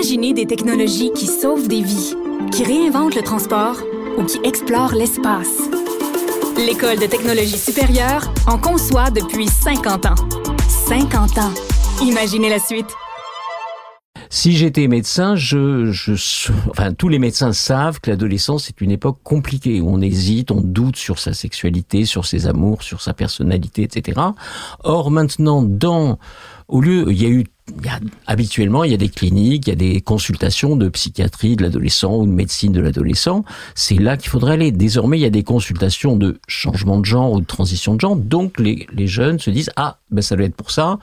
Imaginez des technologies qui sauvent des vies, qui réinventent le transport ou qui explorent l'espace. L'École de technologie supérieure en conçoit depuis 50 ans. 50 ans. Imaginez la suite. Si j'étais médecin, je, enfin, tous les médecins savent que l'adolescence est une époque compliquée où on hésite, on doute sur sa sexualité, sur ses amours, sur sa personnalité, etc. Or, maintenant, dans, au lieu, il y a eu habituellement, il y a des cliniques, il y a des consultations de psychiatrie de l'adolescent ou de médecine de l'adolescent. C'est là qu'il faudrait aller. Désormais, il y a des consultations de changement de genre ou de transition de genre. Donc, les, les jeunes se disent, ah, ben, ça doit être pour ça.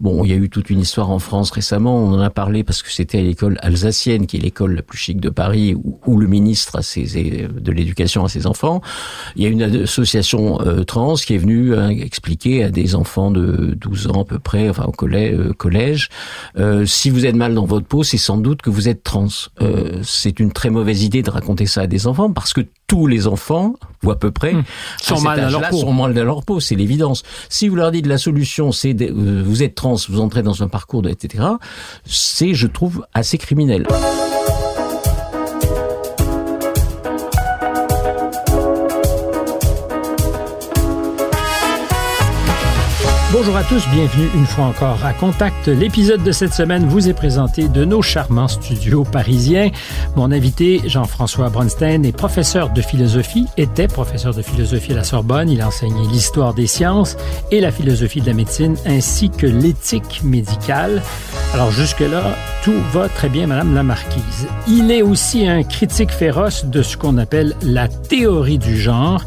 Bon, il y a eu toute une histoire en France récemment, on en a parlé parce que c'était à l'école alsacienne, qui est l'école la plus chic de Paris, où, le ministre a ses, de l'éducation à ses enfants. Il y a une association euh, trans qui est venue hein, expliquer à des enfants de 12 ans à peu près, enfin au euh, collège euh, si vous êtes mal dans votre peau, c'est sans doute que vous êtes trans. c'est une très mauvaise idée de raconter ça à des enfants parce que tous les enfants, ou à peu près, mmh. sont, mal dans leur peau. sont mal dans leur peau, c'est l'évidence. Si vous leur dites la solution, c'est vous êtes trans, vous entrez dans un parcours, de, etc., c'est, je trouve, assez criminel. Bonjour à tous, bienvenue une fois encore à Contact. L'épisode de cette semaine vous est présenté de nos charmants studios parisiens. Mon invité, Jean-François Bronstein, est professeur de philosophie, était professeur de philosophie à la Sorbonne. Il a enseigné l'histoire des sciences et la philosophie de la médecine ainsi que l'éthique médicale. Alors jusque-là, tout va très bien, Madame la Marquise. Il est aussi un critique féroce de ce qu'on appelle la théorie du genre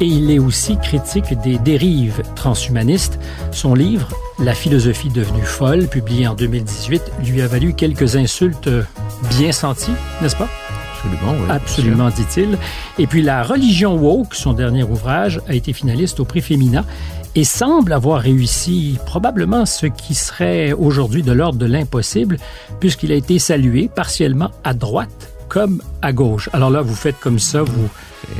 et il est aussi critique des dérives transhumanistes. Son livre, La philosophie devenue folle, publié en 2018, lui a valu quelques insultes bien senties, n'est-ce pas? Absolument, oui. Absolument, dit-il. Et puis La religion woke, son dernier ouvrage, a été finaliste au prix Femina et semble avoir réussi probablement ce qui serait aujourd'hui de l'ordre de l'impossible, puisqu'il a été salué partiellement à droite comme à gauche. Alors là, vous faites comme ça, vous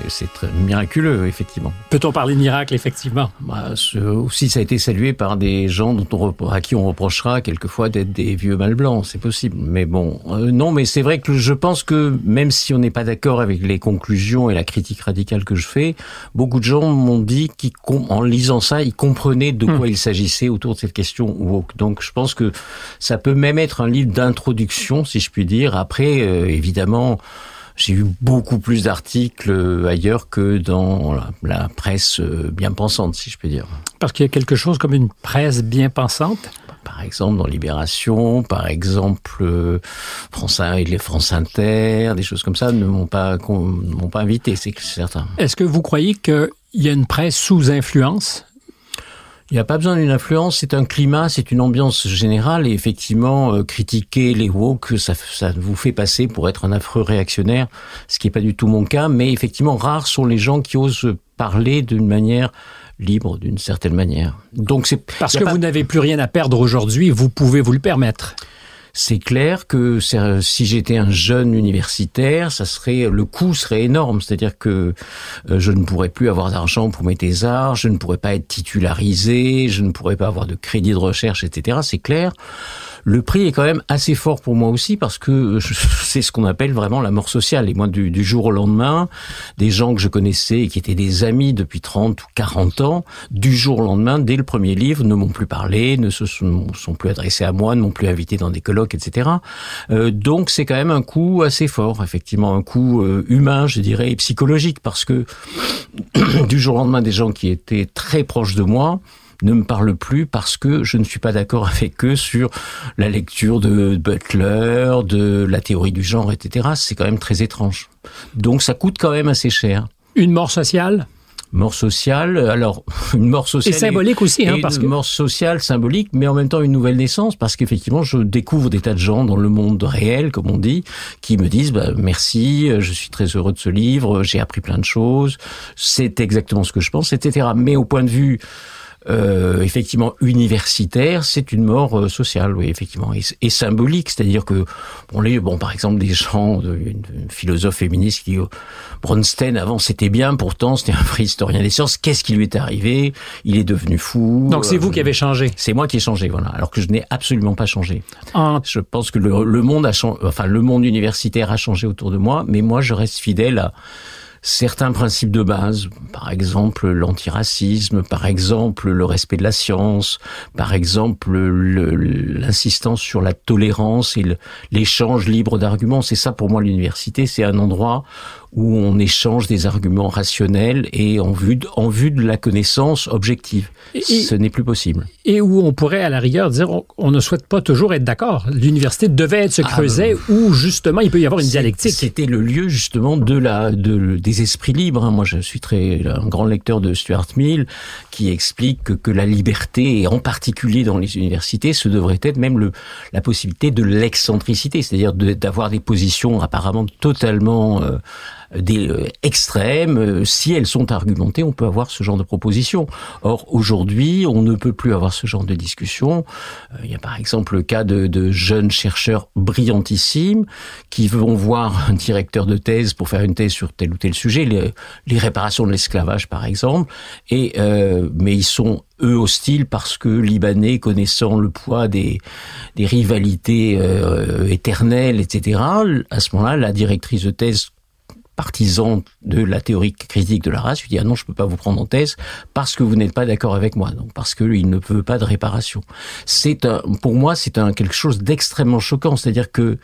c'est très miraculeux, effectivement. Peut-on parler de miracle, effectivement? Bah, Aussi, ça a été salué par des gens dont on, à qui on reprochera quelquefois d'être des vieux mâles blancs, c'est possible. Mais bon, euh, non, mais c'est vrai que je pense que même si on n'est pas d'accord avec les conclusions et la critique radicale que je fais, beaucoup de gens m'ont dit qu'en lisant ça, ils comprenaient de quoi hmm. il s'agissait autour de cette question woke. Donc je pense que ça peut même être un livre d'introduction, si je puis dire. Après, euh, évidemment j'ai eu beaucoup plus d'articles euh, ailleurs que dans la, presse euh, bien pensante, si je peux dire. Parce qu'il y a quelque chose comme une presse bien pensante? Par exemple dans Libération, par exemple euh, France les France Inter, des choses comme ça ne m'ont pas m'ont pas invité, c'est certain. Est-ce que vous croyez qu'il y a une presse sous influence? Il n'y a pas besoin d'une influence, c'est un climat, c'est une ambiance générale et effectivement euh, critiquer les woke, ça, ça vous fait passer pour être un affreux réactionnaire, ce qui n'est pas du tout mon cas, mais effectivement rares sont les gens qui osent parler d'une manière libre, d'une certaine manière. Donc c'est parce que vous n'avez plus rien à perdre aujourd'hui, vous pouvez vous le permettre c'est clair que si j'étais un jeune universitaire, ça serait le coût serait énorme, c'est-à-dire que euh, je ne pourrais plus avoir d'argent pour mes thésards, je ne pourrais pas être titularisé, je ne pourrais pas avoir de crédit de recherche, etc. C'est clair. Le prix est quand même assez fort pour moi aussi parce que c'est ce qu'on appelle vraiment la mort sociale. Et moi, du, jour au lendemain, des gens que je connaissais et qui étaient des amis depuis 30 ou 40 ans, du jour au lendemain, dès le premier livre, ne m'ont plus parlé, ne se sont, plus adressés à moi, ne m'ont plus invité dans des colloques, etc. Euh, donc c'est quand même un coup assez fort, effectivement, un coup euh, humain, je dirais, et psychologique, parce que du jour au lendemain, des gens qui étaient très proches de moi, ne me parle plus parce que je ne suis pas d'accord avec eux sur la lecture de Butler, de la théorie du genre, etc. C'est quand même très étrange. Donc ça coûte quand même assez cher. Une mort sociale? Mort sociale. Alors, une mort sociale. Et symbolique aussi, hein, parce une mort sociale, symbolique, mais en même temps une nouvelle naissance, parce qu'effectivement, je découvre des tas de gens dans le monde réel, comme on dit, qui me disent, bah, merci, je suis très heureux de ce livre, j'ai appris plein de choses, c'est exactement ce que je pense, etc. Mais au point de vue euh, effectivement universitaire, c'est une mort euh, sociale, oui, effectivement, et, symbolique, c'est-à-dire que bon, les, bon, par exemple, des gens, une, philosophe féministe qui oh, Bronstein avant c'était bien, pourtant c'était un vrai historien des sciences. Qu'est-ce qui lui est arrivé? Il est devenu fou. Donc c'est vous qui avez changé. C'est moi qui ai changé, voilà. Alors que je n'ai absolument pas changé. Je pense que le, le monde a changé, enfin le monde universitaire a changé autour de moi, mais moi je reste fidèle à certains principes de base, par exemple l'antiracisme, par exemple le respect de la science, par exemple l'insistance sur la tolérance et l'échange libre d'arguments. C'est ça pour moi l'université, c'est un endroit où on échange des arguments rationnels et en vue de, en vue de la connaissance objective. Ce n'est plus possible. Et où on pourrait à la rigueur dire on, ne souhaite pas toujours être d'accord. L'université devait être ce ah, creuset euh, où justement il peut y avoir une dialectique. C'était le lieu justement de la de, des esprits libres. Hein. Moi je suis très un grand lecteur de Stuart Mill qui explique que, que la liberté et en particulier dans les universités ce devrait être même le, la possibilité de l'excentricité, c'est-à-dire d'avoir des positions apparemment totalement euh, des euh, extrêmes, euh, si elles sont argumentées, on peut avoir ce genre de propositions. Or, aujourd'hui, on ne peut plus avoir ce genre de discussion. Euh, il y a par exemple le cas de, de jeunes chercheurs brillantissimes qui vont voir un directeur de thèse pour faire une thèse sur tel ou tel sujet, les, les réparations de l'esclavage par exemple, et euh, mais ils sont eux hostiles parce que libanais connaissant le poids des, des rivalités euh, éternelles, etc. À ce moment-là, la directrice de thèse partisan de la théorie critique de la race, lui dit ah non je peux pas vous prendre en thèse parce que vous n'êtes pas d'accord avec moi, donc parce qu'il ne veut pas de réparation. C'est pour moi c'est un quelque chose d'extrêmement choquant, c'est-à-dire que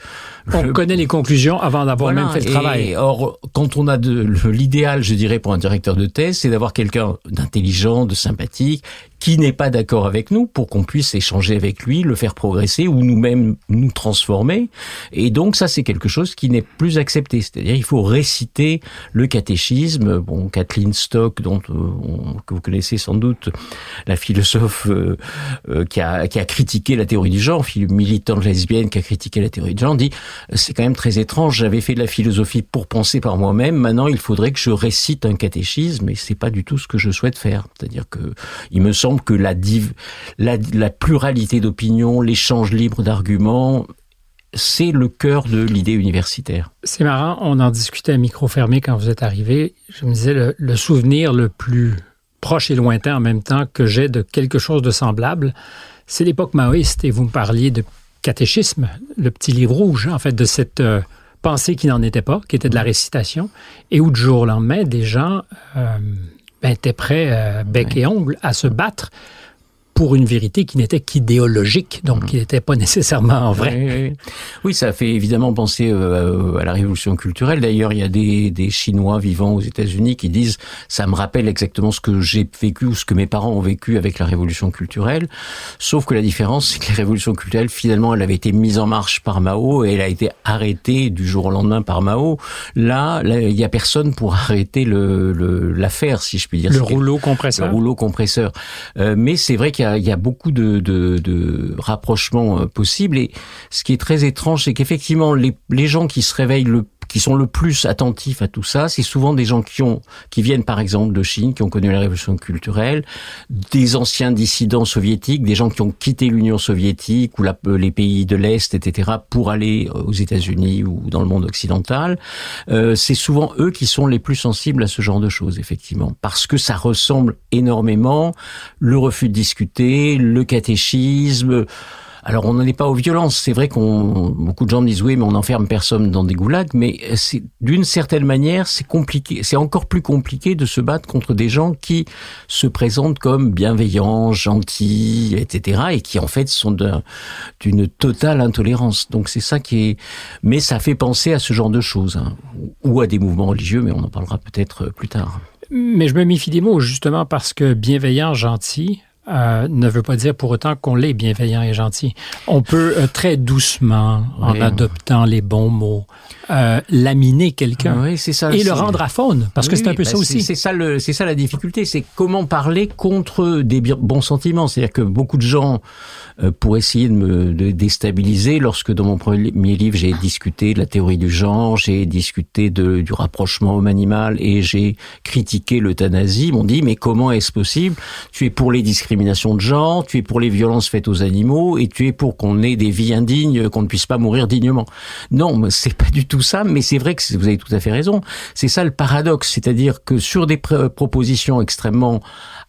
on connaît les conclusions avant d'avoir même fait le travail. Or quand on a de l'idéal, je dirais pour un directeur de thèse, c'est d'avoir quelqu'un d'intelligent, de sympathique, qui n'est pas d'accord avec nous pour qu'on puisse échanger avec lui, le faire progresser ou nous-mêmes nous transformer. Et donc ça, c'est quelque chose qui n'est plus accepté. C'est-à-dire, il faut réciter le catéchisme. Bon, Kathleen Stock, dont euh, que vous connaissez sans doute, la philosophe euh, euh, qui, a, qui a critiqué la théorie du genre, militante lesbienne qui a critiqué la théorie du genre, dit c'est quand même très étrange. J'avais fait de la philosophie pour penser par moi-même. Maintenant, il faudrait que je récite un catéchisme, et c'est pas du tout ce que je souhaite faire. C'est-à-dire que il me semble que la, pluralité d'opinions, l'échange libre d'arguments, c'est le cœur de l'idée universitaire. C'est marrant, on en discutait à micro fermé quand vous êtes arrivé. Je me disais, le, souvenir le plus proche et lointain en même temps que j'ai de quelque chose de semblable, c'est l'époque maoïste et vous me parliez de catéchisme, le petit livre rouge, en fait, de cette euh, pensée qui n'en était pas, qui était de la récitation, et où du jour au lendemain, des gens euh, ben, était prêt, euh, bec et ongle, à se battre pour une vérité qui n'était qu'idéologique, donc qui n'était pas nécessairement vraie. Oui, ça fait évidemment penser euh, à la révolution culturelle. D'ailleurs, il y a des, des Chinois vivant aux États-Unis qui disent ça me rappelle exactement ce que j'ai vécu ou ce que mes parents ont vécu avec la révolution culturelle. Sauf que la différence, c'est que la révolution culturelle, finalement, elle avait été mise en marche par Mao et elle a été arrêtée du jour au lendemain par Mao. Là, il y a personne pour arrêter le l'affaire, si je puis dire. Le rouleau compresseur. Le rouleau compresseur. Euh, mais c'est vrai qu'il il y a beaucoup de, rapprochements euh, possibles. Et ce qui est très étrange, c'est qu'effectivement, les, les gens qui se réveillent le qui sont le plus attentifs à tout ça, c'est souvent des gens qui ont, qui viennent par exemple de Chine, qui ont connu la révolution culturelle, des anciens dissidents soviétiques, des gens qui ont quitté l'Union soviétique ou euh, les pays de l'Est, etc., pour aller euh, aux États-Unis ou dans le monde occidental. Euh, c'est souvent eux qui sont les plus sensibles à ce genre de choses, effectivement, parce que ça ressemble énormément le refus de discuter, le catéchisme. Alors on n'en est pas aux violences. C'est vrai qu'on beaucoup de gens disent oui, mais on n'enferme personne dans des goulags. Mais c'est d'une certaine manière, c'est compliqué. C'est encore plus compliqué de se battre contre des gens qui se présentent comme bienveillants, gentils, etc. et qui en fait sont d'une totale intolérance. Donc c'est ça qui est. Mais ça fait penser à ce genre de choses hein. ou à des mouvements religieux, mais on en parlera peut-être plus tard. Mais je me méfie des mots justement parce que bienveillant, gentil, euh, ne veut pas dire pour autant qu'on l'est bienveillant et gentil. On peut euh, très doucement, en adoptant les bons mots, euh, laminer quelqu'un oui, ça, et le rendre à faune, parce que c'est un peu ça bah, aussi. C'est ça, le, ça la difficulté, c'est comment parler contre des bons sentiments. C'est-à-dire que beaucoup de gens, pour essayer de me de déstabiliser, lorsque dans mon premier livre j'ai discuté de la théorie du genre, j'ai discuté de, du rapprochement homme-animal et j'ai critiqué l'euthanasie, m'ont dit mais comment est-ce possible? Tu es pour les discriminations de genre, tu es pour les violences faites aux animaux et tu es pour qu'on ait des vies indignes, qu'on ne puisse pas mourir dignement. Non, c'est pas du tout ça, mais c'est vrai que vous avez tout à fait raison. C'est ça le paradoxe, c'est-à-dire que sur des propositions extrêmement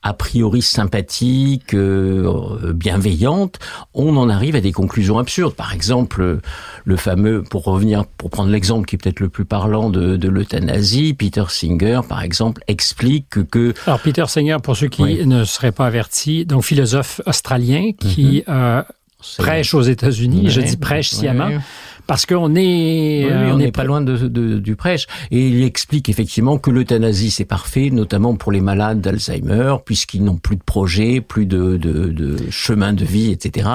a priori sympathiques, euh, bienveillantes, on en arrive à des conclusions absurdes. Par exemple, le fameux, pour revenir, pour prendre l'exemple qui est peut-être le plus parlant de, de l'euthanasie, Peter Singer, par exemple, explique que... Alors, Peter Singer, pour ceux qui ne seraient pas avertis, donc philosophe australien qui mhm. euh, prêche aux États-Unis, je dis prêche sciemment, parce qu'on est, euh, on n'est pas loin de, de, du prêche. Et il explique effectivement que l'euthanasie c'est parfait, notamment pour les malades d'Alzheimer, puisqu'ils n'ont plus de projet, plus de, de, de, chemin de vie, etc.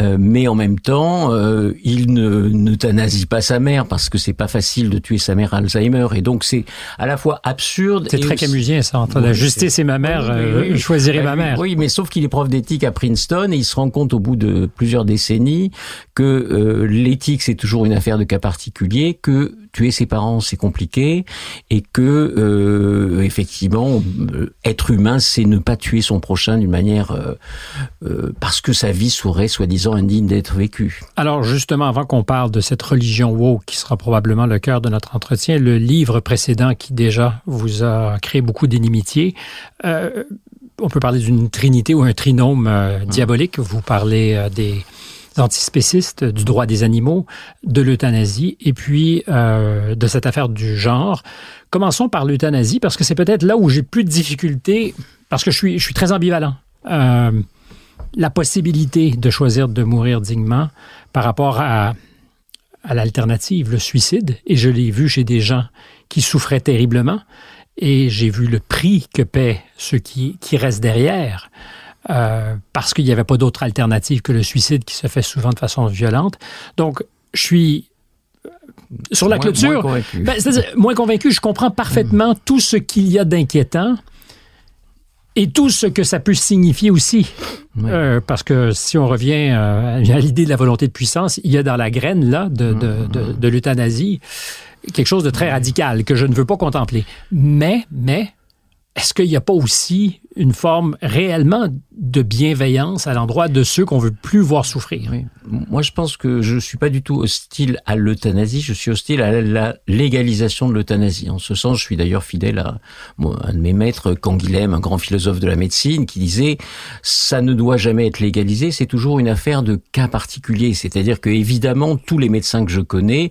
Euh, mais en même temps, euh, il ne n'euthanasie pas sa mère parce que c'est pas facile de tuer sa mère Alzheimer. Et donc c'est à la fois absurde. C'est très camusien ça. Entre la justice et ma mère, euh, je choisirais ma mère. Oui, mais sauf qu'il est prof d'éthique à Princeton et il se rend compte au bout de plusieurs décennies que l'éthique c'est toujours une affaire de cas particulier, que tuer ses parents c'est compliqué et que euh, effectivement euh, être humain c'est ne pas tuer son prochain d'une manière euh, parce que sa vie serait soi-disant indigne d'être vécue. Alors justement avant qu'on parle de cette religion woke qui sera probablement le cœur de notre entretien, le livre précédent qui déjà vous a créé beaucoup d'inimitié on peut parler d'une trinité ou un trinôme diabolique. Vous parlez des antispécistes, du droit des animaux, de l'euthanasie et puis euh, de cette affaire du genre. Commençons par l'euthanasie parce que c'est peut-être là où j'ai plus de difficultés parce que je suis, je suis très ambivalent. Euh, la possibilité de choisir de mourir dignement par rapport à, à l'alternative, le suicide, et je l'ai vu chez des gens qui souffraient terriblement, et j'ai vu le prix que paient ceux qui, qui restent derrière. Euh, parce qu'il n'y avait pas d'autre alternative que le suicide qui se fait souvent de façon violente. Donc, je suis euh, sur la clôture. Moins convaincu. Ben, moins convaincu, je comprends parfaitement mm. tout ce qu'il y a d'inquiétant et tout ce que ça peut signifier aussi. Euh, parce que si on revient à l'idée de la volonté de puissance, il y a dans la graine là de, de, de, de l'euthanasie quelque chose de très radical que je ne veux pas contempler. Mais, mais, est-ce qu'il n'y a pas aussi une forme réellement de bienveillance à l'endroit de ceux qu'on veut plus voir souffrir? Moi, je pense que je suis pas du tout hostile à l'euthanasie. Je suis hostile à la légalisation de l'euthanasie. En ce sens, je suis d'ailleurs fidèle à un de mes maîtres, Canguilhem, un grand philosophe de la médecine, qui disait ça ne doit jamais être légalisé. C'est toujours une affaire de cas particulier. C'est-à-dire que évidemment, tous les médecins que je connais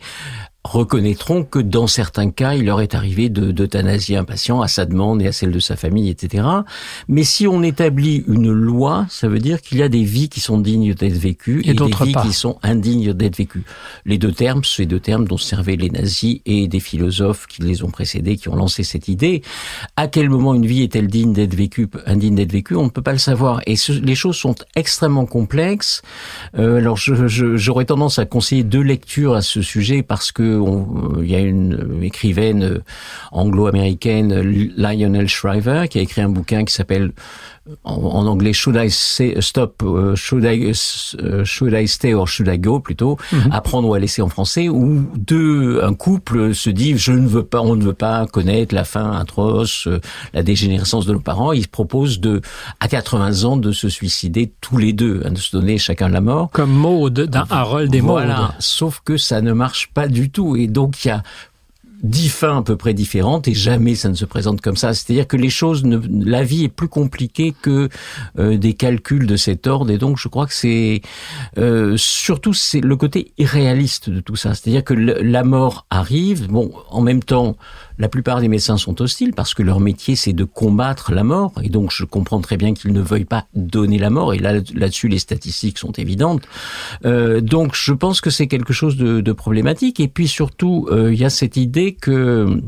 reconnaîtront que dans certains cas, il leur est arrivé d'euthanasier un patient à sa demande et à celle de sa famille, etc. Mais si on établit une loi, ça veut dire qu'il y a des vies qui sont dignes d'être vécues et, des vies qui sont indignes d'être vécues. Les deux termes, ces deux termes dont servaient les nazis et des philosophes qui les ont précédés, qui ont lancé cette idée. À quel moment une vie est-elle digne d'être vécue, indigne d'être vécue? On ne peut pas le savoir. Et les choses sont extrêmement complexes. Euh, alors, j'aurais tendance à conseiller deux lectures à ce sujet parce que il y a une écrivaine euh, anglo-américaine, Lionel Shriver, qui a écrit un bouquin qui s'appelle en, anglais Should I say, Stop, uh, should, I, uh, should I Stay or Should I Go plutôt, mhm. apprendre ou à laisser en français, où deux, un couple se dit je ne veux pas, on ne veut pas connaître la fin atroce, euh, la dégénérescence de nos parents. Ils proposent de, à 80 ans, de se suicider tous les deux, hein, de se donner chacun la mort. Comme Maud dans Harold et Maud. Voilà. Sauf que ça ne marche pas du tout. Et donc il y a dix fins à peu près différentes et jamais ça ne se présente comme ça. C'est-à-dire que les choses, ne, la vie est plus compliquée que euh, des calculs de cet ordre et donc je crois que c'est euh, surtout c'est le côté irréaliste de tout ça. C'est-à-dire que la mort arrive. Bon, en même temps, la plupart des médecins sont hostiles parce que leur métier c'est de combattre la mort. Et donc je comprends très bien qu'ils ne veuillent pas donner la mort. Et là là-dessus les statistiques sont évidentes. Euh, donc je pense que c'est quelque chose de, de, problématique. Et puis surtout euh, il y a cette idée que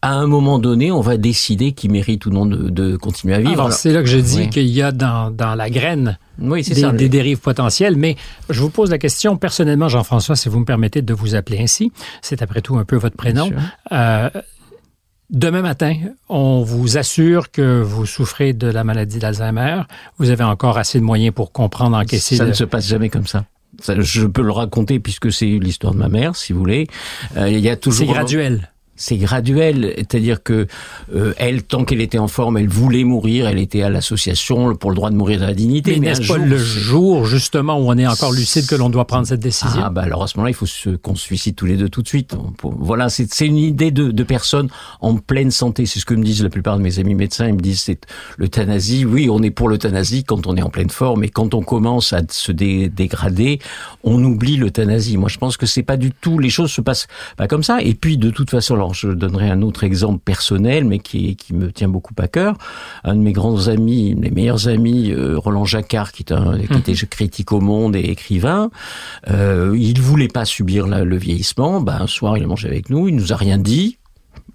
à un moment donné, on va décider qui mérite ou non de, de continuer à vivre. C'est là que je dis qu'il y a dans, dans la graine oui, des, ça, des, dérives potentielles. Mais je vous pose la question personnellement, Jean-François, si vous me permettez de vous appeler ainsi. C'est après tout un peu votre prénom. Euh, Demain matin, on vous assure que vous souffrez de la maladie d'Alzheimer. Vous avez encore assez de moyens pour comprendre, encaisser. Ça le... ne se passe jamais comme ça. ça. Je peux le raconter puisque c'est l'histoire de ma mère, si vous voulez. Euh, il y a toujours. C'est graduel c'est graduel, c'est-à-dire que euh, elle, tant qu'elle était en forme, elle voulait mourir, elle était à l'association pour le droit de mourir de la dignité. Mais, mais n'est-ce pas jour, le jour justement où on est encore lucide que l'on doit prendre cette décision? Ah bah alors à ce moment-là, il faut se, qu'on se suicide tous les deux tout de suite. Voilà, c'est, c'est une idée de, de personnes en pleine santé. C'est ce que me disent la plupart de mes amis médecins. Ils me disent c'est l'euthanasie. Oui, on est pour l'euthanasie quand on est en pleine forme, mais quand on commence à se dé, dégrader, on oublie l'euthanasie. Moi, je pense que c'est pas du tout. Les choses se passent pas comme ça. Et puis de toute façon, alors je donnerai un autre exemple personnel, mais qui, qui me tient beaucoup à cœur. Un de mes grands amis, mes meilleurs amis, euh, Roland Jacquard, qui, est un, qui était critique au Monde et écrivain, euh, il voulait pas subir la, le vieillissement. Ben, un soir, il a mangé avec nous, il nous a rien dit.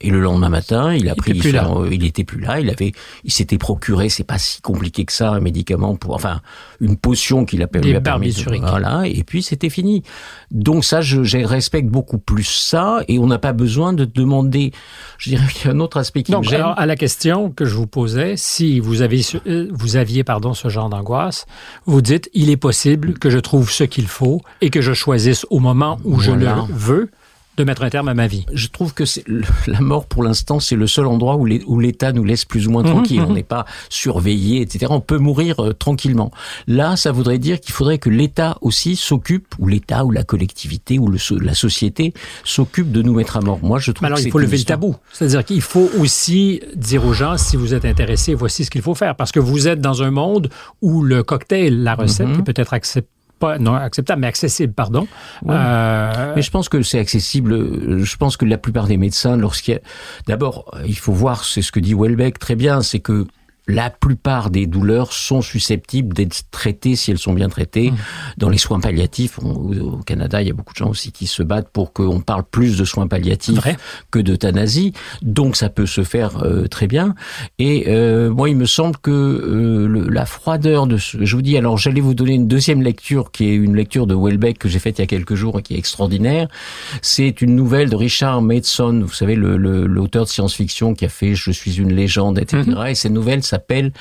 Et le lendemain matin, il a il pris, était son, il était plus là. Il avait, il s'était procuré, c'est pas si compliqué que ça, un médicament pour, enfin, une potion qu'il a lui a permis. De, voilà. Et puis c'était fini. Donc ça, je, je respecte beaucoup plus ça, et on n'a pas besoin de demander. Je dirais qu'il y a un autre aspect qui Donc, me alors, à la question que je vous posais, si vous avez, euh, vous aviez, pardon, ce genre d'angoisse, vous dites, il est possible que je trouve ce qu'il faut et que je choisisse au moment où je le veux de mettre un terme à ma vie. je trouve que c'est le- la mort pour l'instant c'est le seul endroit où l'État nous laisse plus ou moins tranquille. On n'est pas surveillé, etc. On peut mourir euh, tranquillement. Là, ça voudrait dire qu'il faudrait que l'État aussi s'occupe, ou l'État, ou la collectivité, ou le, la société s'occupe de nous mettre à mort. Moi, je trouve Mais alors, que il faut lever le tabou. C'est-à-dire qu'il faut aussi dire aux gens, si vous êtes intéressés, voici ce qu'il faut faire. Parce que vous êtes dans un monde où le cocktail, la recette, Mhm. est peut-être acceptable, pas, non, acceptable, mais accessible, pardon. Ouais. Euh, Mais je pense que c'est accessible. euh, Je pense que la plupart des médecins, lorsqu'il y a... D'abord, euh, il faut voir, c'est ce que dit Welbeck très bien, c'est que la plupart des douleurs sont susceptibles d'être traitées si elles sont bien traitées Mmh. dans les soins palliatifs. On- au Canada, il y a beaucoup de gens aussi qui se battent pour qu'on parle plus de soins palliatifs Vrai. que d'euthanasie. Donc ça peut se faire euh, très bien. Et euh, moi, il me semble que euh, le- la froideur de ce... Je vous dis, alors j'allais vous donner une deuxième lecture qui est une lecture de Welbeck que j'ai faite il y a quelques jours et qui est extraordinaire. C'est une nouvelle de Richard Matheson, vous savez, le- le- l'auteur de science-fiction qui a fait Je suis une légende, etc. Et cette nouvelle s'appelle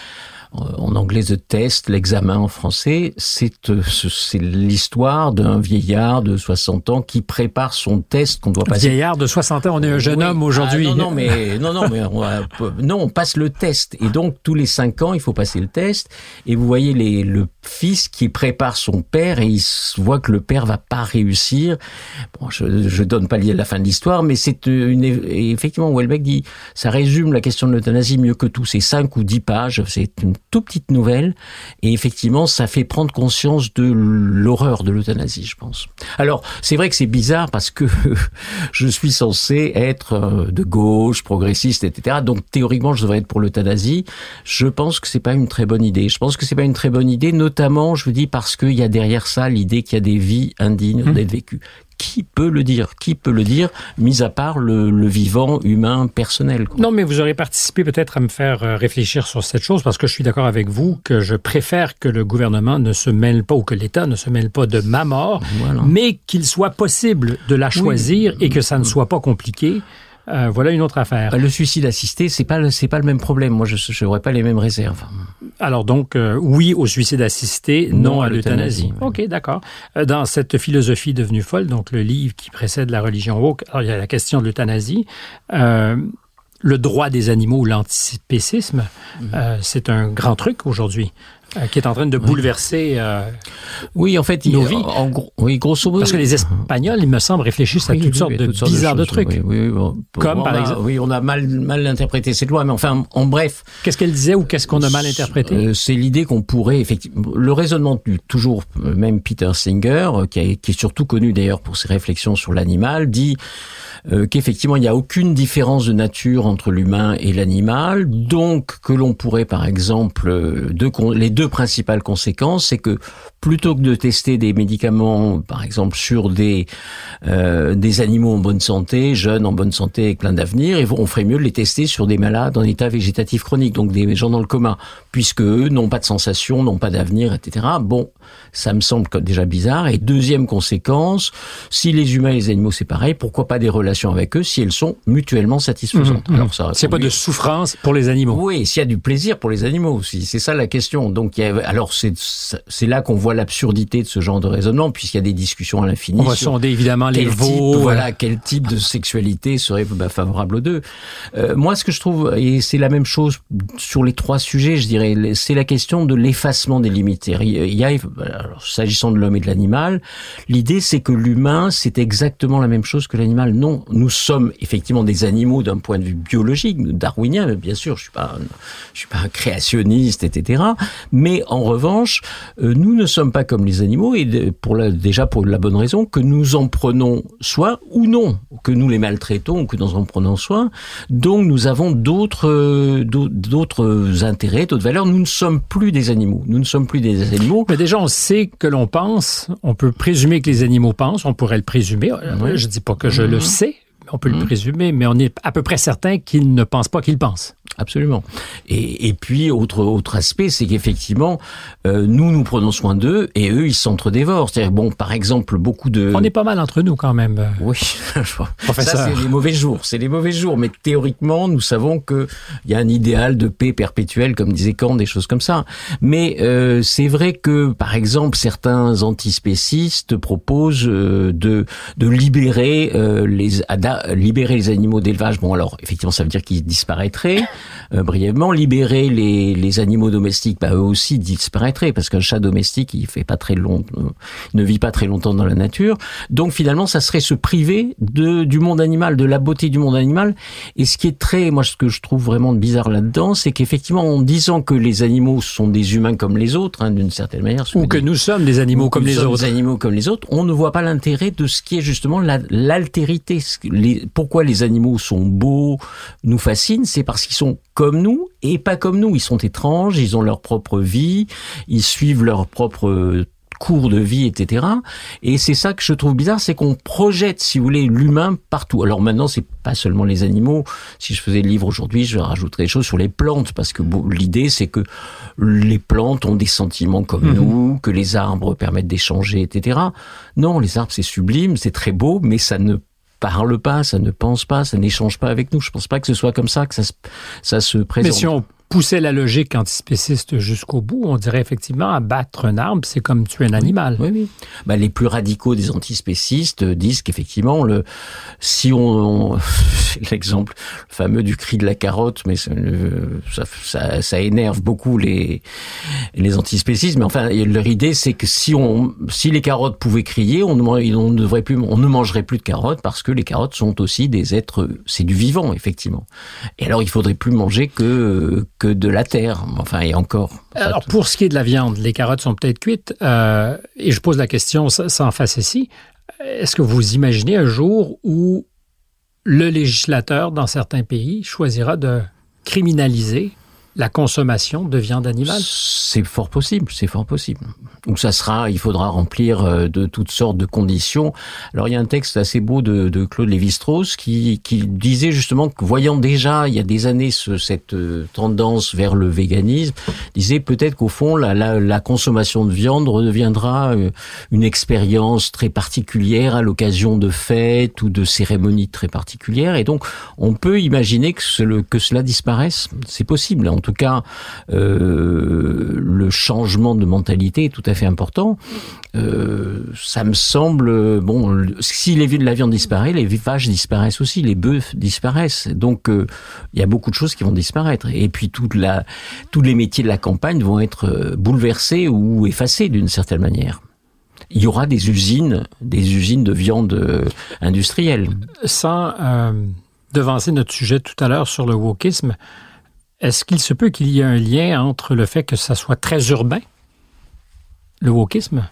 en anglais The Test, l'examen en français, c'est euh, l'histoire d'un vieillard de 60 ans qui prépare son test qu'on doit passer. vieillard de 60 ans, on est un jeune Oui. homme aujourd'hui. Ah, non, non, mais non, non, mais on, non, on passe le test. Et donc tous les cinq ans, il faut passer le test. Et vous voyez les, le fils qui prépare son père et il voit que le père va pas réussir. Bon, je, je donne pas la fin de l'histoire, mais c'est une et effectivement Welbeck dit ça résume la question de l'euthanasie mieux que tout. C'est cinq ou dix pages. C'est une toute petite nouvelle et effectivement ça fait prendre conscience de l'horreur de l'euthanasie, je pense. Alors c'est vrai que c'est bizarre parce que je suis censé être euh, de gauche, progressiste, etc. Donc théoriquement, je devrais être pour l'euthanasie. Je pense que c'est pas une très bonne idée. Je pense que c'est pas une très bonne idée, notamment, je vous dis, parce qu'il y a derrière ça l'idée qu'il y a des vies indignes Mmh. d'être vécues. Qui peut le dire? Qui peut le dire, mis à part le, le vivant humain personnel quoi? Non, mais vous aurez participé peut-être à me faire euh, réfléchir sur cette chose parce que je suis d'accord avec vous que je préfère que le gouvernement ne se mêle pas ou que l'État ne se mêle pas de ma mort, Voilà. mais qu'il soit possible de la choisir et que ça ne soit pas compliqué. Euh, voilà une autre affaire. Bah, Le suicide assisté, c'est pas c'est pas le même problème. Moi, je n'aurais pas les mêmes réserves. Alors donc, euh, oui au suicide assisté, non, Non à l'euthanasie. OK, d'accord. Euh, Dans cette philosophie devenue folle, donc le livre qui précède la religion woke, alors il y a la question de l'euthanasie. Euh, le droit des animaux ou l'antispécisme, Mhm. euh, c'est un grand truc aujourd'hui qui est en train de bouleverser... euh, Oui, en fait, Nos il, vies. en gros, oui, grosso modo. parce que les Espagnols, il me semble, réfléchissent à toutes oui, sortes de toutes bizarres de, choses, trucs. Oui, bon, Comme par a- exemple- Oui, on a mal, mal interprété cette loi, mais enfin, en bref. Qu'est-ce qu'elle disait ou qu'est-ce qu'on a mal interprété Euh, c'est l'idée qu'on pourrait effectivement le raisonnement du toujours euh, même Peter Singer euh, qui, a- qui est surtout connu d'ailleurs pour ses réflexions sur l'animal dit euh, qu'effectivement il n'y a aucune différence de nature entre l'humain et l'animal, donc que l'on pourrait par exemple, euh, deux, les deux principales conséquences, c'est que plutôt que de tester des médicaments, par exemple sur des euh, des animaux en bonne santé, jeunes en bonne santé avec plein d'avenir, on ferait mieux de les tester sur des malades en état végétatif chronique, donc des gens dans le coma, puisque eux n'ont pas de sensation, n'ont pas d'avenir, etc. Bon, ça me semble déjà bizarre. Et deuxième conséquence, si les humains et les animaux c'est pareil, pourquoi pas des relations avec eux si elles sont mutuellement satisfaisantes mmh, Alors ça, c'est pas de souffrance pour les animaux. Oui, s'il y a du plaisir pour les animaux aussi, c'est ça la question. Donc il y a, alors c'est c'est là qu'on voit l'absurdité de ce genre de raisonnement, puisqu'il y a des discussions à l'infini. On va sonder évidemment les veaux. Voilà, quel type de sexualité serait bah, favorable aux deux. Euh, moi, ce que je trouve, et c'est la même chose sur les trois sujets, je dirais, c'est la question de l'effacement des limites. Il y a, s'agissant de l'homme et de l'animal, l'idée c'est que l'humain c'est exactement la même chose que l'animal. Non, nous sommes effectivement des animaux d'un point de vue biologique, darwinien, mais bien sûr, je suis pas, je suis pas un créationniste, etc. Mais en revanche, euh, nous ne sommes pas comme les animaux et pour la, déjà pour la bonne raison que nous en prenons soin ou non, que nous les maltraitons ou que nous en prenons soin. Donc nous avons d'autres euh, d'autres intérêts, d'autres valeurs. Nous ne sommes plus des animaux. Nous ne sommes plus des animaux. Mais déjà, on sait que l'on pense. On peut présumer que les animaux pensent. On pourrait le présumer. Je dis pas que je le mhm. sais, on peut le mhm. présumer, mais on est à peu près certain qu'ils ne pensent pas qu'ils pensent. Absolument. Et, et puis autre autre aspect, c'est qu'effectivement, euh, nous nous prenons soin d'eux et eux ils s'entre-dévorent. C'est-à-dire bon, par exemple, beaucoup de. On est pas mal entre nous quand même. Oui. Ça c'est les mauvais jours. C'est les mauvais jours. Mais théoriquement, nous savons que il y a un idéal de paix perpétuelle, comme disait Kant, des choses comme ça. Mais euh, c'est vrai que par exemple, certains antispécistes proposent euh, de de libérer euh, les libérer les animaux d'élevage. Bon alors effectivement, ça veut dire qu'ils disparaîtraient. Euh, brièvement. Libérer les, les animaux domestiques, bah, eux aussi disparaîtraient parce qu'un chat domestique, il fait pas très long, euh, ne vit pas très longtemps dans la nature. Donc finalement, ça serait se priver de du monde animal, de la beauté du monde animal. Et ce qui est très, moi, ce que je trouve vraiment bizarre là-dedans, c'est qu'effectivement, en disant que les animaux sont des humains comme les autres, hein, d'une certaine manière, ou que nous sommes des animaux comme les autres, des animaux comme les autres, on ne voit pas l'intérêt de ce qui est justement l'altérité. Pourquoi les animaux sont beaux, nous fascinent, c'est parce qu'ils sont comme nous et pas comme nous. Ils sont étranges, ils ont leur propre vie, ils suivent leur propre cours de vie, etc. Et c'est ça que je trouve bizarre, c'est qu'on projette, si vous voulez, l'humain partout. Alors maintenant, c'est pas seulement les animaux. Si je faisais le livre aujourd'hui, je rajouterais des choses sur les plantes, parce que l'idée, c'est que les plantes ont des sentiments comme mhm. nous, que les arbres permettent d'échanger, etc. Non, les arbres, c'est sublime, c'est très beau, mais ça ne parle pas, ça ne pense pas, ça n'échange pas avec nous. Je pense pas que ce soit comme ça que ça se, ça se présente pousser la logique antispéciste jusqu'au bout, on dirait effectivement abattre un arbre, c'est comme tuer un animal. Oui, oui. Bah, les plus radicaux des antispécistes disent qu'effectivement, le, si on, l'exemple fameux du cri de la carotte, mais ça, ça, ça, énerve beaucoup les les antispécistes. Mais enfin, leur idée, c'est que si on, si les carottes pouvaient crier, on ne, on ne devrait plus, on ne mangerait plus de carottes parce que les carottes sont aussi des êtres, c'est du vivant, effectivement. Et alors, il faudrait plus manger que que de la terre. Enfin, et encore. Alors, pour ce qui est de la viande, les carottes sont peut-être cuites. Euh, et je pose la question sans ici. Est-ce que vous imaginez un jour où le législateur dans certains pays choisira de criminaliser la consommation de viande animale C'est fort possible, c'est fort possible. Donc ça sera, il faudra remplir euh, de toutes sortes de conditions. Alors il y a un texte assez beau de, de Claude Lévi-Strauss qui, qui disait justement que voyant déjà il y a des années ce, cette euh, tendance vers le véganisme, disait peut-être qu'au fond la, la, la, consommation de viande redeviendra euh, une expérience très particulière à l'occasion de fêtes ou de cérémonies très particulières et donc on peut imaginer que, ce, que cela disparaisse. C'est possible en tout cas, euh, le changement de mentalité est tout à fait important. Euh, ça me semble bon. Si les de la viande disparaît, les vaches disparaissent aussi, les bœufs disparaissent. Donc euh, il y a beaucoup de choses qui vont disparaître. Et puis toute la, tous les métiers de la campagne vont être bouleversés ou effacés d'une certaine manière il y aura des usines, des usines de viande industrielle. Sans devancer notre sujet tout à l'heure sur le wokisme, est-ce qu'il se peut qu'il y ait un lien entre le fait que ça soit très urbain, le wokisme,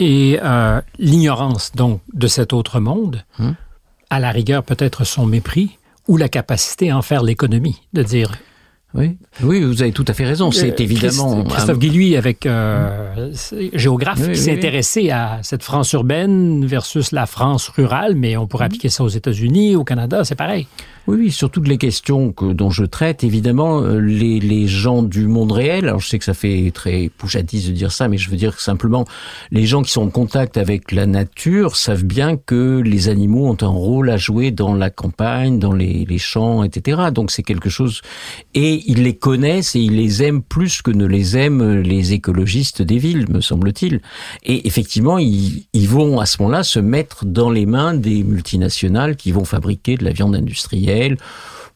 et euh, l'ignorance donc de cet autre monde? Hmm. à la rigueur peut-être son mépris ou la capacité à en faire l'économie, de dire oui, oui, vous avez tout à fait raison. C'est euh, évidemment Christophe Guilluy, avec euh, géographe, qui s'est intéressé à cette France urbaine versus la France rurale, mais on pourrait appliquer ça aux États-Unis, au Canada, c'est pareil. Oui, oui, sur toutes les questions que, dont je traite, évidemment, euh, les, les gens du monde réel, alors je sais que ça fait très poujadis de dire ça, mais je veux dire que simplement, les gens qui sont en contact avec la nature savent bien que les animaux ont un rôle à jouer dans la campagne, dans les, les champs, etc. Donc c'est quelque chose, et ils les connaissent et ils les aiment plus que ne les aiment les écologistes des villes, me semble-t-il. Et effectivement, ils, ils vont à ce moment-là se mettre dans les mains des multinationales qui vont fabriquer de la viande industrielle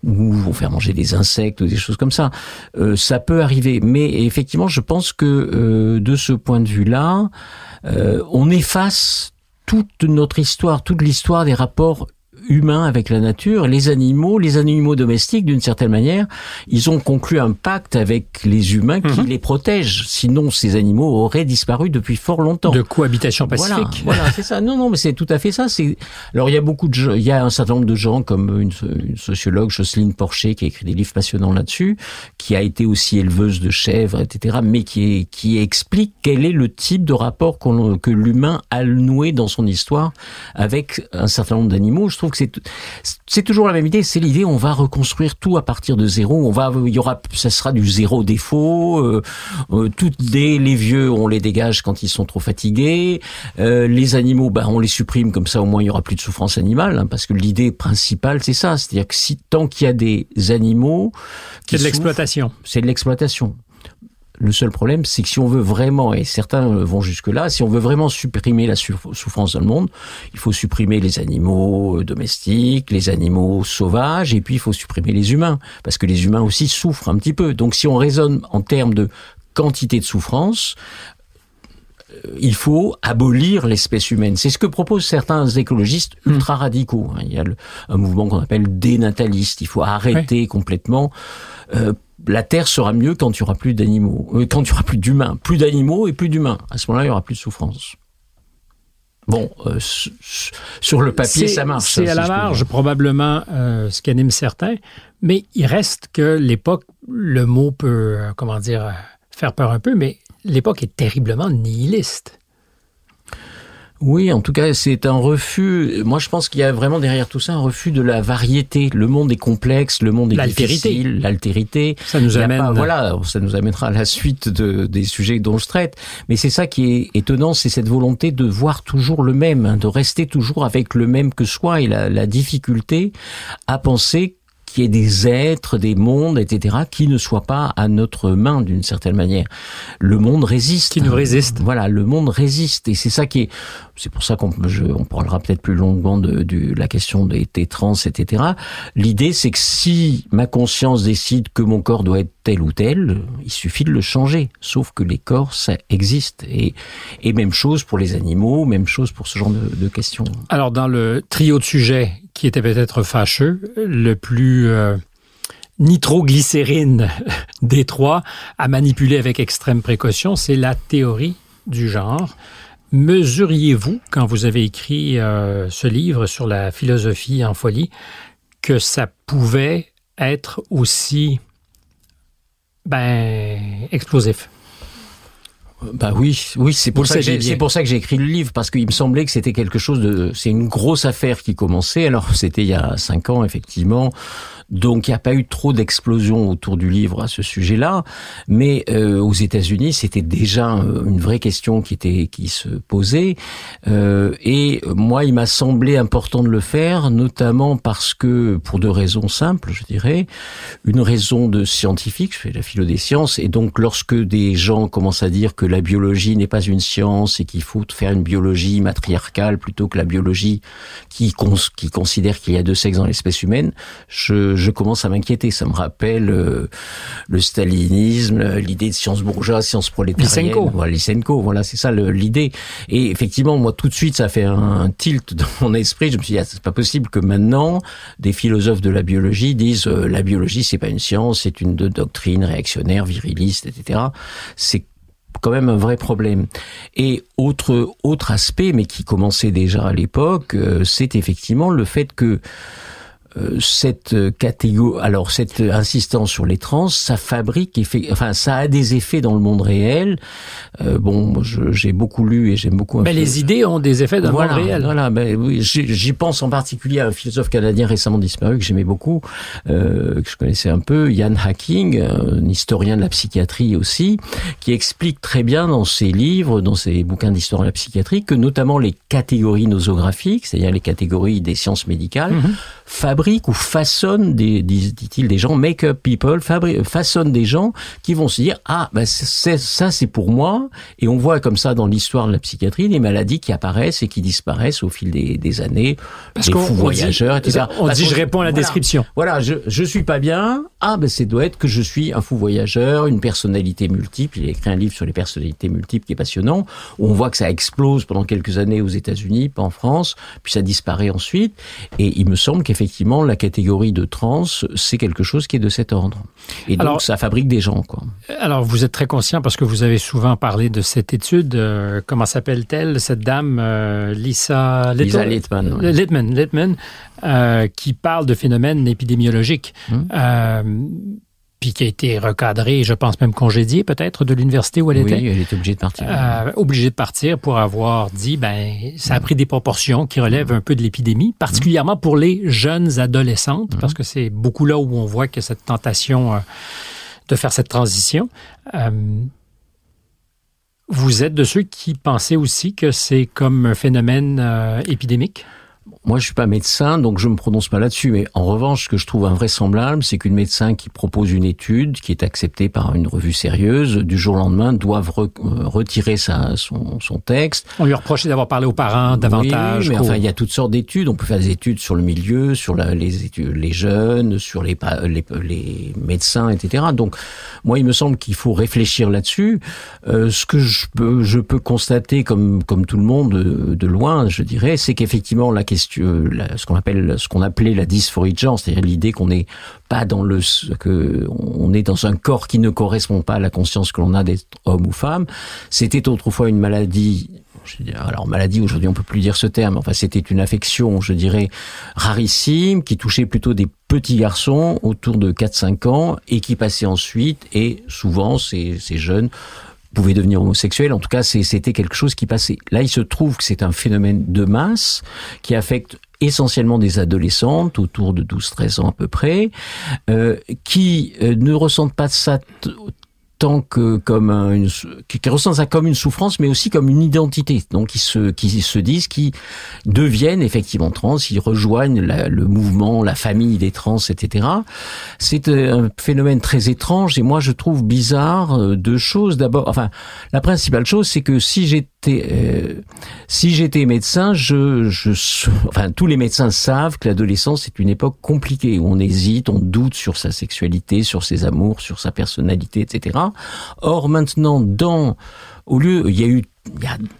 ou vont faire manger des insectes ou des choses comme ça. Euh, ça peut arriver, mais effectivement, je pense que euh, de ce point de vue-là, euh, on efface toute notre histoire, toute l'histoire des rapports humains avec la nature. Les animaux, les animaux domestiques, d'une certaine manière, ils ont conclu un pacte avec les humains qui mhm. les protègent. Sinon, ces animaux auraient disparu depuis fort longtemps. De cohabitation pacifique. Voilà, c'est ça. Non, non, mais c'est tout à fait ça. C'est alors il y a beaucoup de il y a un certain nombre de gens comme une, sociologue Jocelyne Porcher qui a écrit des livres passionnants là-dessus, qui a été aussi éleveuse de chèvres, etc., mais qui qui explique quel est le type de rapport que l'humain a noué dans son histoire avec un certain nombre d'animaux. Je trouve que c'est toujours la même idée. C'est l'idée, on va reconstruire tout à partir de zéro. On va, il y aura, ça sera du zéro défaut. Euh, euh, toutes les, les vieux, on les dégage quand ils sont trop fatigués. Euh, les animaux, ben on les supprime comme ça. Au moins, il y aura plus de souffrance animale, hein, parce que l'idée principale, c'est ça. C'est-à-dire que si tant qu'il y a des animaux, c'est de l'exploitation. C'est de l'exploitation. Le seul problème, c'est que si on veut vraiment, et certains vont jusque-là, si on veut vraiment supprimer la souffrance dans le monde, il faut supprimer les animaux euh, domestiques, les animaux sauvages, et puis il faut supprimer les humains, parce que les humains aussi souffrent un petit peu. Donc si on raisonne en termes de quantité de souffrance, il faut abolir l'espèce humaine. C'est ce que proposent certains écologistes hmm. ultra radicaux. Il y a un mouvement qu'on appelle dénataliste. Il faut arrêter complètement. Euh, la Terre sera mieux quand il y aura plus d'animaux, euh, quand il y aura plus d'humains, plus d'animaux et plus d'humains. À ce moment-là, il y aura plus de souffrance. Bon, euh, sur le papier, ça marche. C'est à la marge probablement euh, ce qui anime certains, mais il reste que l'époque, le mot peut, comment dire, faire peur un peu, mais l'époque est terriblement nihiliste. Oui, en tout cas, c'est un refus. Moi, je pense qu'il y a vraiment derrière tout ça un refus de la variété. Le monde est complexe, le monde est difficile, l'altérité. Ça nous amène. voilà, ça nous amènera à la suite de, des sujets dont je traite. Mais c'est ça qui est étonnant, c'est cette volonté de voir toujours le même, hein, de rester toujours avec le même que soi et la, la difficulté à penser qu'il y ait des êtres, des mondes, etc., qui ne soient pas à notre main d'une certaine manière. Le monde résiste. Qui nous résiste. Voilà, le monde résiste. Et c'est ça qui est... C'est pour ça qu'on on parlera peut-être plus longuement de, de, la question des, des trans, etc. L'idée, c'est que si ma conscience décide que mon corps doit être tel ou tel, il suffit de le changer. Sauf que les corps, ça existe. Et, et même chose pour les animaux, même chose pour ce genre de, de questions. Alors, dans le trio de sujets qui était peut-être fâcheux, le plus euh, nitroglycérine des trois à manipuler avec extrême précaution, c'est la théorie du genre. Mesuriez-vous, quand vous avez écrit euh, ce livre sur la philosophie en folie, que ça pouvait être aussi ben, explosif? Bah oui, oui, c'est pour, ça que j'ai, c'est pour ça que j'ai écrit le livre parce qu'il me semblait que c'était quelque chose de, c'est une grosse affaire qui commençait. Alors c'était il y a cinq ans effectivement. Donc il n'y a pas eu trop d'explosion autour du livre à ce sujet-là, mais euh, aux États-Unis c'était déjà euh, une vraie question qui était qui se posait. Euh, et moi il m'a semblé important de le faire, notamment parce que pour deux raisons simples, je dirais, une raison de scientifique, je fais la philo des sciences, et donc lorsque des gens commencent à dire que la biologie n'est pas une science et qu'il faut faire une biologie matriarcale plutôt que la biologie qui, qui considère qu'il y a deux sexes dans l'espèce humaine, je je commence à m'inquiéter. Ça me rappelle euh, le stalinisme, l'idée de science bourgeoise, science prolétarienne. Lysenko. Voilà, Lysenko, voilà, c'est ça l'idée. Et effectivement, moi, tout de suite, ça fait un, tilt dans mon esprit. Je me suis dit, ah, c'est pas possible que maintenant, des philosophes de la biologie disent euh, la biologie, c'est pas une science, c'est une doctrine réactionnaire, viriliste, etc. C'est quand même un vrai problème. Et autre autre aspect, mais qui commençait déjà à l'époque, euh, c'est effectivement le fait que euh, cette catégorie, alors cette insistance sur les trans, ça fabrique, enfin, ça a des effets dans le monde réel. Euh, bon, j'ai beaucoup lu et j'aime beaucoup. Mais les idées ont des effets dans le monde réel. Voilà, ben oui, j'y pense en particulier à un philosophe canadien récemment disparu que j'aimais beaucoup, euh, que je connaissais un peu, Ian Hacking, un historien de la psychiatrie aussi, qui explique très bien dans ses livres, dans ses bouquins d'histoire de la psychiatrie, que notamment les catégories nosographiques, c'est-à-dire les catégories des sciences médicales, mm-hmm fabrique ou façonne des, dit-il, des gens, make up people, fabrique, façonne des gens qui vont se dire ah ben c'est, ça c'est pour moi et on voit comme ça dans l'histoire de la psychiatrie des maladies qui apparaissent et qui disparaissent au fil des, des années, Parce des fous voyageurs, etc. On dit je réponds à la description. Voilà, je je suis pas bien. Ah ben c'est doit être que je suis un fou voyageur, une personnalité multiple. Il a écrit un livre sur les personnalités multiples qui est passionnant. Où on voit que ça explose pendant quelques années aux États-Unis, pas en France, puis ça disparaît ensuite. Et il me semble qu'effectivement effectivement, la catégorie de trans, c'est quelque chose qui est de cet ordre. Et donc, ça fabrique des gens, quoi. Alors, vous êtes très conscient parce que vous avez souvent parlé de cette étude. Euh, comment s'appelle-t-elle, cette dame, euh, Lisa, Lisa Littman. Littman, euh, qui parle de phénomènes épidémiologiques. Hum puis qui a été recadrée, je pense même congédiée peut-être de l'université où elle était. Oui, elle était obligée de partir. Euh, obligée de partir pour avoir dit, ben, ça a pris des proportions qui relèvent un peu de l'épidémie, particulièrement pour les jeunes adolescentes, parce que c'est beaucoup là où on voit que cette tentation euh, de faire cette transition. Euh, vous êtes de ceux qui pensaient aussi que c'est comme un phénomène euh, épidémique? Moi, je suis pas médecin, donc je me prononce pas là-dessus. Mais en revanche, ce que je trouve invraisemblable, c'est qu'une médecin qui propose une étude qui est acceptée par une revue sérieuse, du jour au lendemain, doive euh, retirer sa, son, son, texte. On lui reproche d'avoir parlé aux parents davantage. Oui, mais enfin, il y a toutes sortes d'études. On peut faire des études sur le milieu, sur la, les études, les jeunes, sur les, les, les, médecins, etc. Donc, moi, il me semble qu'il faut réfléchir là-dessus. Euh, ce que je peux, je peux constater, comme comme tout le monde de, de loin, je dirais, c'est qu'effectivement la question ce qu'on appelle, ce qu'on appelait la dysphorie de genre, c'est-à-dire l'idée qu'on n'est pas dans le, que on est dans un corps qui ne correspond pas à la conscience que l'on a d'être homme ou femme. C'était autrefois une maladie alors maladie aujourd'hui on peut plus dire ce terme enfin c'était une affection je dirais rarissime qui touchait plutôt des petits garçons autour de 4-5 ans et qui passait ensuite et souvent ces, ces jeunes pouvait devenir homosexuel. En tout cas, c'était quelque chose qui passait. Là, il se trouve que c'est un phénomène de masse qui affecte essentiellement des adolescentes autour de 12-13 ans à peu près, euh, qui euh, ne ressentent pas ça tant que comme une, qui, qui ressentent ça comme une souffrance, mais aussi comme une identité. Donc, ils se, qui se disent, qui deviennent effectivement trans, ils rejoignent le mouvement, la famille des trans, etc. C'est euh, un phénomène très étrange et moi je trouve bizarre euh, deux choses. D'abord, enfin, la principale chose, c'est que si j'étais euh, si j'étais médecin, je, je, enfin, tous les médecins savent que l'adolescence est une époque compliquée où on hésite, on doute sur sa sexualité, sur ses amours, sur sa personnalité, etc. Or maintenant, dans au lieu, il y a eu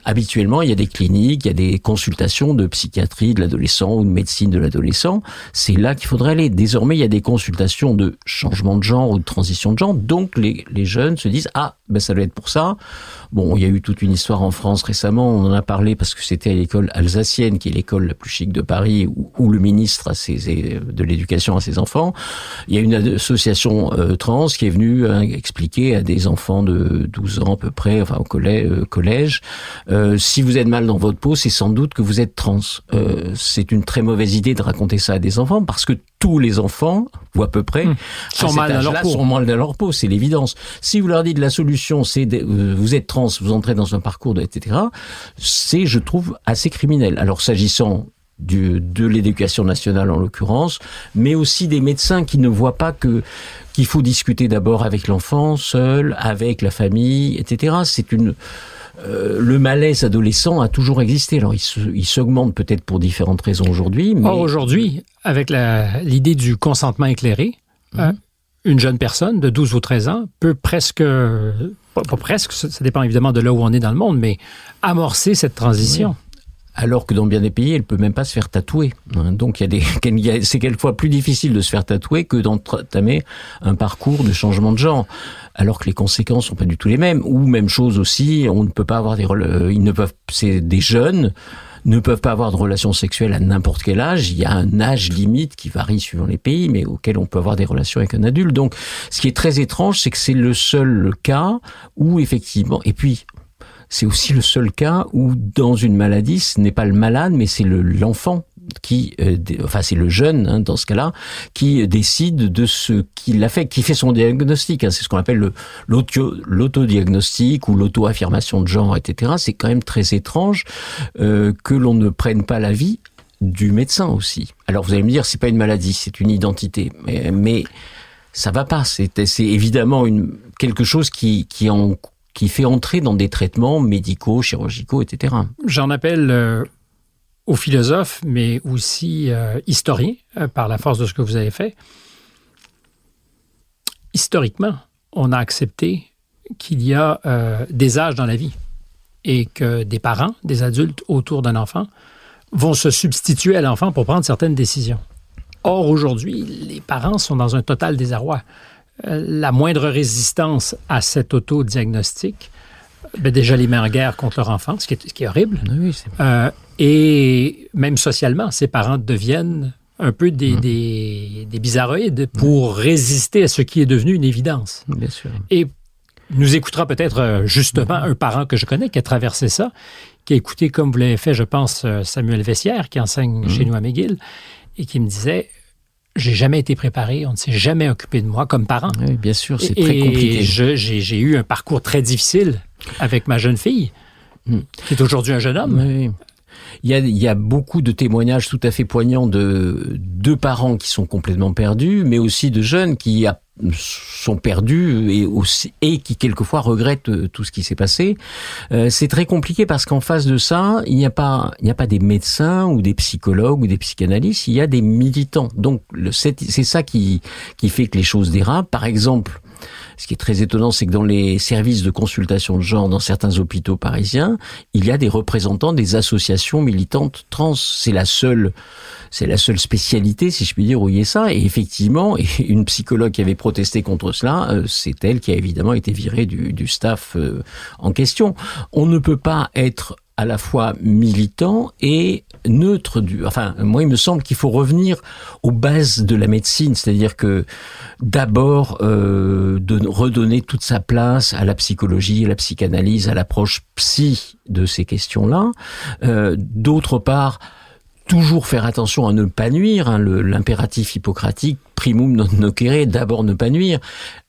habituellement, il y a des cliniques, il y a des consultations de psychiatrie de l'adolescent ou de médecine de l'adolescent. C'est là qu'il faudrait aller. Désormais, il y a des consultations de changement de genre ou de transition de genre. Donc, les, les jeunes se disent, ah, ben, ça doit être pour ça. Bon, il y a eu toute une histoire en France récemment, on en a parlé parce que c'était à l'école alsacienne, qui est l'école la plus chic de Paris, où, le ministre a ses, de l'éducation à ses enfants. Il y a une association euh, trans qui est venue hein, expliquer à des enfants de 12 ans à peu près, enfin au euh, collège euh, si vous êtes mal dans votre peau, c'est sans doute que vous êtes trans. c'est une très mauvaise idée de raconter ça à des enfants parce que tous les enfants, ou à peu près, mmh. sont, mal dans leur peau. sont mal dans leur peau, c'est l'évidence. Si vous leur dites la solution, c'est vous êtes trans, vous entrez dans un parcours, de, etc., c'est, je trouve, assez criminel. Alors, s'agissant du, de l'éducation nationale en l'occurrence, mais aussi des médecins qui ne voient pas que qu'il faut discuter d'abord avec l'enfant, seul, avec la famille, etc. C'est une euh, le malaise adolescent a toujours existé. Alors, il s'augmente peut-être pour différentes raisons aujourd'hui. Mais... Or, aujourd'hui, avec l'idée du consentement éclairé, mmh. euh, une jeune personne de 12 ou 13 ans peut presque pas, presque, ça dépend évidemment de là où on est dans le monde, mais amorcer cette transition. Alors que dans bien des pays, elle peut même pas se faire tatouer. Hein. Donc il y a des, c'est quelquefois plus difficile de se faire tatouer que d'entamer un parcours de changement de genre, alors que les conséquences sont pas du tout les mêmes. Ou même chose aussi, on ne peut pas avoir des, euh, ils ne peuvent, c'est des jeunes ne peuvent pas avoir de relations sexuelles à n'importe quel âge. Il y a un âge limite qui varie suivant les pays, mais auquel on peut avoir des relations avec un adulte. Donc, ce qui est très étrange, c'est que c'est le seul cas où effectivement, et puis c'est aussi le seul cas où dans une maladie, ce n'est pas le malade, mais c'est l'enfant qui, euh, enfin c'est le jeune hein, dans ce cas-là, qui décide de ce qu'il a fait, qui fait son diagnostic. Hein, c'est ce qu'on appelle l'autodiagnostic ou l'auto-affirmation de genre, etc. C'est quand même très étrange euh, que l'on ne prenne pas la vie du médecin aussi. Alors vous allez me dire, c'est pas une maladie, c'est une identité, mais, mais ça va pas. C'est évidemment une, quelque chose qui, qui en qui fait entrer dans des traitements médicaux, chirurgicaux, etc. J'en appelle euh, aux philosophes, mais aussi euh, historiens, euh, par la force de ce que vous avez fait. Historiquement, on a accepté qu'il y a des âges dans la vie et que des parents, des adultes autour d'un enfant, vont se substituer à l'enfant pour prendre certaines décisions. Or, aujourd'hui, les parents sont dans un total désarroi. Euh, la moindre résistance à cet autodiagnostic, ben déjà les met en guerre contre leur enfant, ce qui est, horrible. Euh, et même socialement, ces parents deviennent un peu des, mmh. des, des, bizarroïdes pour résister à ce qui est devenu une évidence. Bien sûr. Et nous écoutera peut-être euh, justement un parent que je connais qui a traversé ça, qui a écouté, comme vous l'avez fait, je pense, Samuel Vessière, qui enseigne mmh. chez nous à McGill, et qui me disait j'ai jamais été préparé, on ne s'est jamais occupé de moi comme parent. Oui, bien sûr, c'est très compliqué. J'ai eu un parcours très difficile avec ma jeune fille, hmm. qui est aujourd'hui un jeune homme. Oui. Il y, a, y a beaucoup de témoignages tout à fait poignants de deux parents qui sont complètement perdus, mais aussi de jeunes qui sont perdus et aussi et qui quelquefois regrettent euh, tout ce qui s'est passé. Euh, c'est très compliqué parce qu'en face de ça, il n'y a pas il n'y a pas des médecins ou des psychologues ou des psychanalystes, il y a des militants. Donc c'est ça qui qui fait que les choses dérapent. Par exemple, ce qui est très étonnant, c'est que dans les services de consultation de genre dans certains hôpitaux parisiens, il y a des représentants des associations militantes trans. C'est la seule, c'est la seule spécialité, si je puis dire, où il y a ça. Et effectivement, une psychologue qui avait protesté contre cela, euh, c'est elle qui a évidemment été virée du, du staff euh, en question. On ne peut pas être à la fois militant et neutre du. Enfin, moi, il me semble qu'il faut revenir aux bases de la médecine, c'est-à-dire que d'abord euh, de redonner toute sa place à la psychologie, à la psychanalyse, à l'approche psy de ces questions-là. Euh, D'autre part, toujours faire attention à ne pas nuire, hein, l'impératif hippocratique, primum non nocere, d'abord ne pas nuire.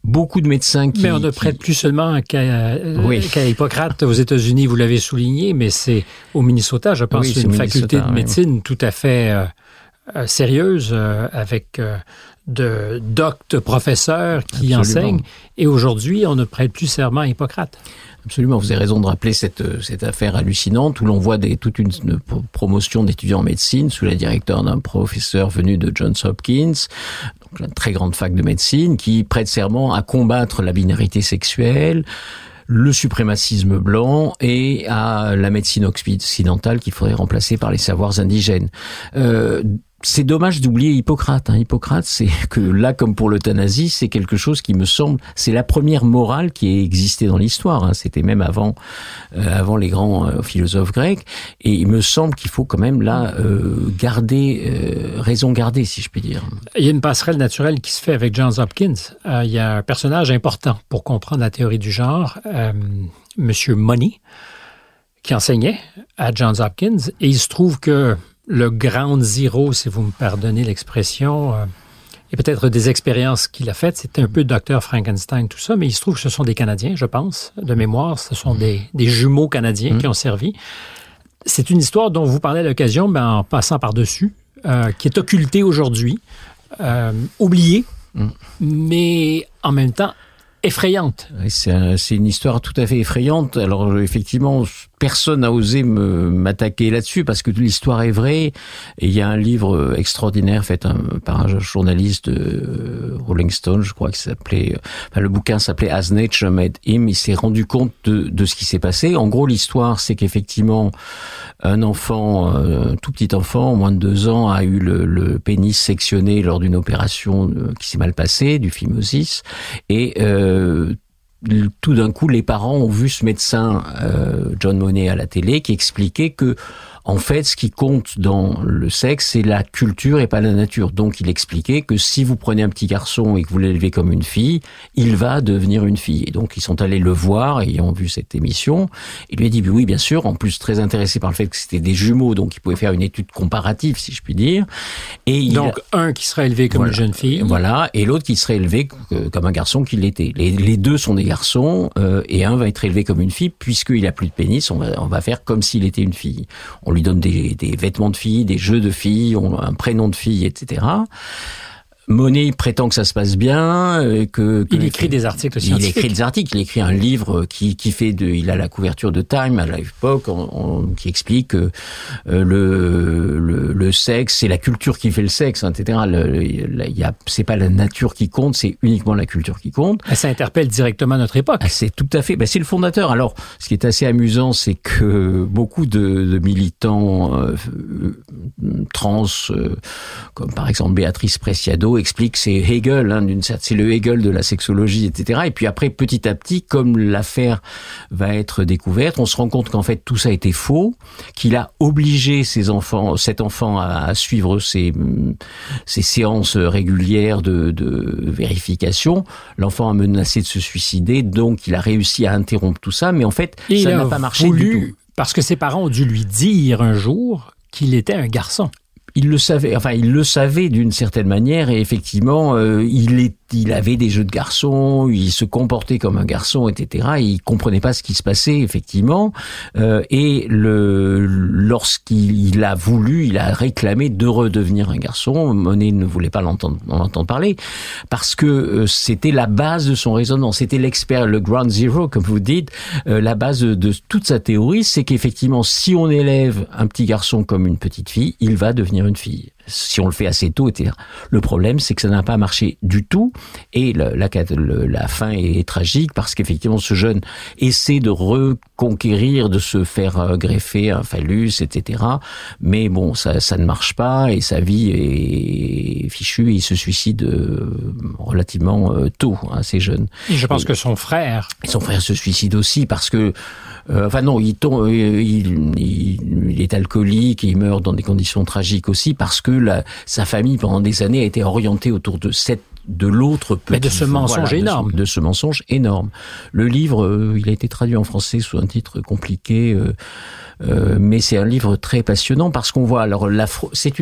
Beaucoup de médecins qui... Mais on ne prête plus seulement qu'à euh, Hippocrate aux États-Unis, vous l'avez souligné, mais c'est au Minnesota, je pense, une faculté de médecine tout à fait euh, euh, sérieuse, avec de doctes professeurs qui enseignent. Et aujourd'hui, on ne prête plus serment à Hippocrate. Absolument, vous avez raison de rappeler cette, cette affaire hallucinante où l'on voit des, toute une, promotion d'étudiants en médecine sous la directeur d'un professeur venu de Johns Hopkins, donc une très grande fac de médecine, qui prête serment à combattre la binarité sexuelle, le suprémacisme blanc et à la médecine occidentale qu'il faudrait remplacer par les savoirs indigènes. Euh, c'est dommage d'oublier Hippocrate. Hein. Hippocrate, c'est que là, comme pour l'euthanasie, c'est quelque chose qui me semble, c'est la première morale qui a existé dans l'histoire. Hein. C'était même avant, euh, avant les grands euh, philosophes grecs. Et il me semble qu'il faut quand même là euh, garder, raison garder, si je puis dire. Il y a une passerelle naturelle qui se fait avec Johns Hopkins. il y a un personnage important pour comprendre la théorie du genre, Monsieur Money, qui enseignait à Johns Hopkins. Et il se trouve que le grand zéro, si vous me pardonnez l'expression, euh, et peut-être des expériences qu'il a faites. C'était un peu Docteur Frankenstein, tout ça, mais il se trouve que ce sont des Canadiens, je pense, de mémoire. Ce sont des, jumeaux canadiens qui ont servi. C'est une histoire dont vous parlez à l'occasion, mais en passant par-dessus, euh, qui est occultée aujourd'hui, euh, oubliée, mais en même temps effrayante. c'est une histoire tout à fait effrayante. Alors effectivement, personne n'a osé m'attaquer là-dessus parce que l'histoire est vraie. Et il y a un livre extraordinaire fait par un journaliste de Rolling Stone, je crois, qui s'appelait, enfin, le bouquin s'appelait As Nature Made Him. Il s'est rendu compte de, de ce qui s'est passé. En gros, l'histoire, c'est qu'effectivement, un enfant, un tout petit enfant, moins de deux ans, a eu le, le pénis sectionné lors d'une opération euh, qui s'est mal passée, du phimosis, et euh, tout d'un coup, les parents ont vu ce médecin euh, John Monet à la télé qui expliquait que en fait, ce qui compte dans le sexe, c'est la culture et pas la nature. Donc, il expliquait que si vous prenez un petit garçon et que vous l'élevez comme une fille, il va devenir une fille. Et donc, ils sont allés le voir, ayant vu cette émission. Il lui a dit, oui, bien sûr, en plus très intéressé par le fait que c'était des jumeaux, donc il pouvait faire une étude comparative, si je puis dire. Et donc, un qui serait élevé comme une jeune fille. Voilà, et l'autre qui serait élevé comme un garçon qui l'était. Les, deux sont des garçons, euh, et un va être élevé comme une fille, puisqu'il a plus de pénis, on va, on va faire comme s'il était une fille. On lui donne des, des, vêtements de fille, des jeux de fille, un prénom de fille, etc. Monet prétend que ça se passe bien, euh, que, il écrit des articles scientifiques. Il écrit des articles, il écrit un livre qui, qui fait de, il a la couverture de Time à l'époque, qui explique que euh, le, le, le, sexe, c'est la culture qui fait le sexe, etc. il y a, c'est pas la nature qui compte, c'est uniquement la culture qui compte. Ça interpelle directement notre époque. Ah, c'est tout à fait. Ben, c'est le fondateur. Alors, ce qui est assez amusant, c'est que beaucoup de, de militants euh, trans, comme par exemple Béatrice Preciado, explique c'est Hegel, hein, d'une c'est le Hegel de la sexologie, etc. Et puis après, petit à petit, comme l'affaire va être découverte, on se rend compte qu'en fait tout ça était faux, qu'il a obligé ses enfants, cet enfant à, suivre ses, ses séances régulières de, de vérification. L'enfant a menacé de se suicider, donc il a réussi à interrompre tout ça, mais en fait, ça n'a pas marché du tout. Parce que ses parents ont dû lui dire un jour qu'il était un garçon il le savait, enfin il le savait d'une certaine manière et effectivement euh, il est il avait des jeux de garçon, il se comportait comme un garçon, etc. Et il comprenait pas ce qui se passait effectivement. Euh, et le, lorsqu'il a voulu, il a réclamé de redevenir un garçon. Monet ne voulait pas l'entendre, en entendre parler parce que euh, c'était la base de son raisonnement. C'était l'expert, le ground zero, comme vous dites. Euh, la base de, de toute sa théorie, c'est qu'effectivement, si on élève un petit garçon comme une petite fille, il va devenir une fille si on le fait assez tôt, etc. Le problème, c'est que ça n'a pas marché du tout, et la, fin est tragique parce qu'effectivement, ce jeune essaie de reconquérir, de se faire euh, greffer un phallus, etc. Mais bon, ça, ça ne marche pas, et sa vie est et il se suicide euh, relativement euh, tôt, hein, assez jeune. Et je pense que son frère... son frère se suicide aussi parce que euh, enfin non, il, tombe, euh, il, il, est alcoolique et il meurt dans des conditions tragiques aussi parce que la, sa famille pendant des années a été orientée autour de cette de l'autre petit. Mais de ce mensonge énorme. De ce, mensonge énorme. Le livre, euh, il a été traduit en français sous un titre compliqué. Euh, mais c'est un livre très passionnant parce qu'on voit alors la c'est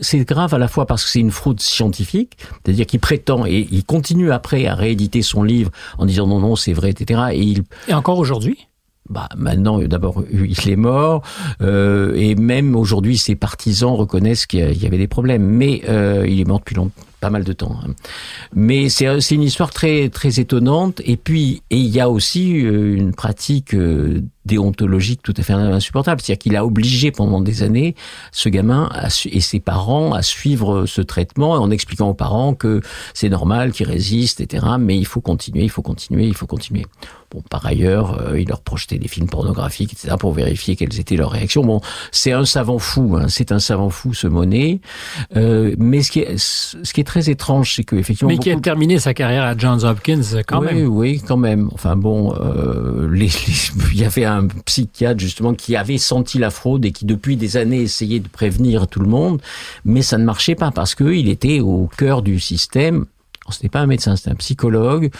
c'est grave à la fois parce que c'est une fraude scientifique, c'est-à-dire qu'il prétend et il continue après à rééditer son livre en disant non non c'est vrai etc. Et, il, et encore aujourd'hui? Bah, maintenant, d'abord, il est mort, euh, et même aujourd'hui, ses partisans reconnaissent qu'il y avait des problèmes. Mais euh, il est mort depuis longtemps pas mal de temps. Hein. Mais c'est une histoire très très étonnante. Et puis et il y a aussi euh, une pratique euh, déontologique tout à fait insupportable. C'est-à-dire qu'il a obligé pendant des années ce gamin et ses parents à suivre ce traitement en expliquant aux parents que c'est normal, qu'il résiste, etc. Mais il faut continuer, il faut continuer, il faut continuer. Bon, par ailleurs, euh, il leur projetait des films pornographiques, etc. pour vérifier quelles étaient leurs réactions. Bon, c'est un savant fou, hein. c'est un savant fou ce Monet. Euh, mais ce qui est, ce qui est très étrange, c'est que effectivement. Mais qui a terminé sa carrière à Johns Hopkins quand oui, même. Oui, quand même. Enfin bon, euh, les, il y avait un psychiatre justement qui avait senti la fraude et qui depuis des années essayait de prévenir tout le monde, mais ça ne marchait pas parce que il était au cœur du système ce n'était pas un médecin, c'était un psychologue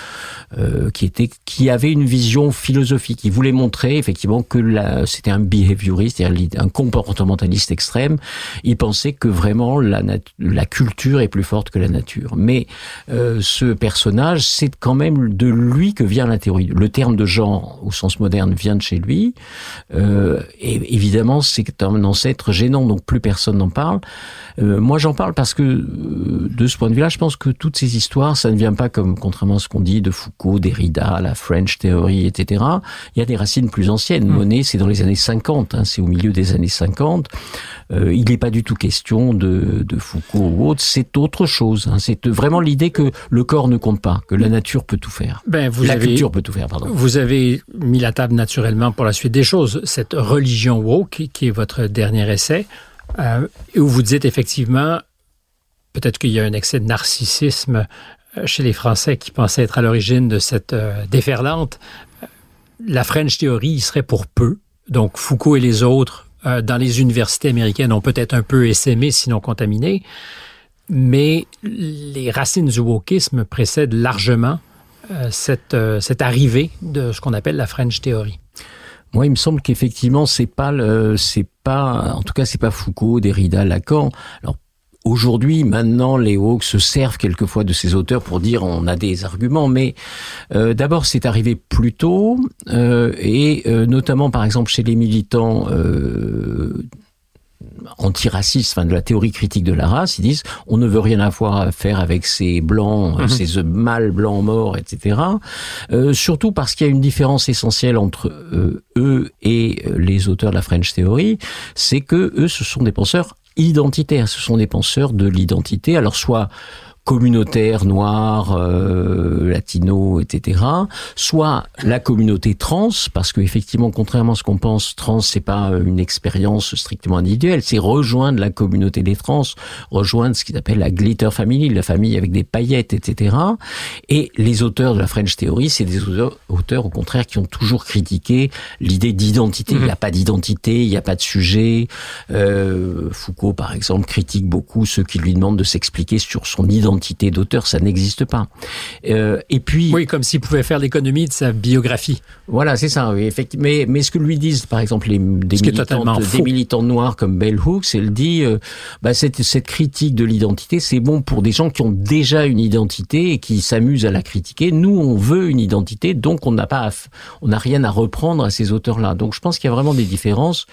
euh, qui était qui avait une vision philosophique. Il voulait montrer effectivement que c'était un behavioriste, c'est-à-dire un comportementaliste extrême. Il pensait que vraiment la, la culture est plus forte que la nature. Mais euh, ce personnage, c'est quand même de lui que vient la théorie. Le terme de genre au sens moderne vient de chez lui. Euh, évidemment, c'est un ancêtre gênant, donc plus personne n'en parle. Euh, moi, j'en parle parce que de ce point de vue-là, je pense que toutes ces histoires l'histoire, ça ne vient pas comme, contrairement à ce qu'on dit de Foucault, Derrida, la French Theory, etc. Il y a des racines plus anciennes. Mm. Monet, c'est dans les années 50, hein, c'est au milieu des années 50. Euh, il n'est pas du tout question de, de Foucault ou autre, c'est autre chose. Hein. C'est vraiment l'idée que le corps ne compte pas, que la nature peut tout faire. Ben, vous la avez, culture peut tout faire, pardon. Vous avez mis la table naturellement pour la suite des choses. Cette religion woke, qui est votre dernier essai, euh, où vous dites effectivement, peut-être qu'il y a un excès de narcissisme euh, chez les Français qui pensaient être à l'origine de cette euh, déferlante. La French Theory serait pour peu. Donc Foucault et les autres dans les universités américaines ont peut-être un peu essaimé, sinon contaminé. Mais les racines du wokisme précèdent largement cette, cette arrivée de ce qu'on appelle la French Theory. Moi, il me semble qu'effectivement, c'est pas le, c'est pas, en tout cas, c'est pas Foucault, Derrida, Lacan. Alors, Aujourd'hui, maintenant, les Hawks se servent quelquefois de ces auteurs pour dire on a des arguments, mais euh, d'abord c'est arrivé plus tôt euh, et euh, notamment par exemple chez les militants euh, antiracistes, enfin de la théorie critique de la race, ils disent on ne veut rien avoir à faire avec ces blancs, mhm. ces mâles blancs morts, etc. Euh, surtout parce qu'il y a une différence essentielle entre euh, eux et euh, les auteurs de la French Theory, c'est que eux, ce sont des penseurs identitaires, ce sont des penseurs de l'identité. Alors soit communautaire noire, euh, latino, etc. Soit la communauté trans, parce que effectivement, contrairement à ce qu'on pense, trans c'est pas une expérience strictement individuelle, c'est rejoindre la communauté des trans, rejoindre ce qu'ils appellent la glitter family, la famille avec des paillettes, etc. Et les auteurs de la French Theory, c'est des auteurs, auteurs, au contraire qui ont toujours critiqué l'idée d'identité. Il n'y a pas d'identité, il n'y a pas de sujet. Euh, Foucault, par exemple, critique beaucoup ceux qui lui demandent de s'expliquer sur son identité identité d'auteur, ça n'existe pas. Euh, et puis oui, comme s'il pouvait faire l'économie de sa biographie. Voilà, c'est ça. Oui, effectivement. Mais, mais ce que lui disent, par exemple, les, des, militants, des militants noirs comme Bell Hooks, elle dit, euh, bah, cette, cette critique de l'identité, c'est bon pour des gens qui ont déjà une identité et qui s'amusent à la critiquer. Nous, on veut une identité, donc on n'a pas, on n'a rien à reprendre à ces auteurs-là. Donc je pense qu'il y a vraiment des différences.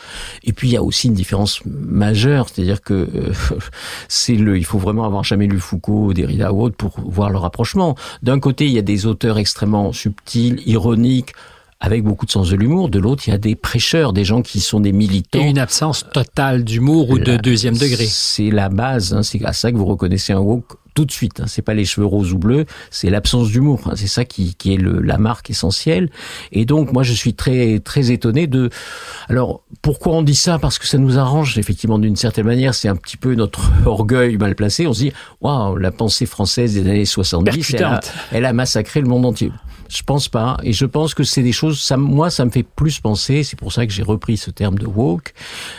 Et puis il y a aussi une différence majeure, c'est-à-dire que euh, c'est le, il faut vraiment avoir jamais lu Foucault Derrida ou autre pour voir le rapprochement. D'un côté, il y a des auteurs extrêmement subtils, ironiques, avec beaucoup de sens de l'humour. De l'autre, il y a des prêcheurs, des gens qui sont des militants. Et une absence totale d'humour ou de deuxième degré. C'est la base. Hein, c'est à ça que vous reconnaissez un woke tout de suite. Hein. C'est pas les cheveux roses ou bleus, c'est l'absence d'humour. Hein. C'est ça qui, qui est le, la marque essentielle. Et donc, moi, je suis très très étonné de. Alors, pourquoi on dit ça? Parce que ça nous arrange effectivement d'une certaine manière. C'est un petit peu notre orgueil mal placé. On se dit, waouh, la pensée française des années 70, elle a, elle a massacré le monde entier. Je pense pas, et je pense que c'est des choses. Ça, moi, ça me fait plus penser. C'est pour ça que j'ai repris ce terme de woke,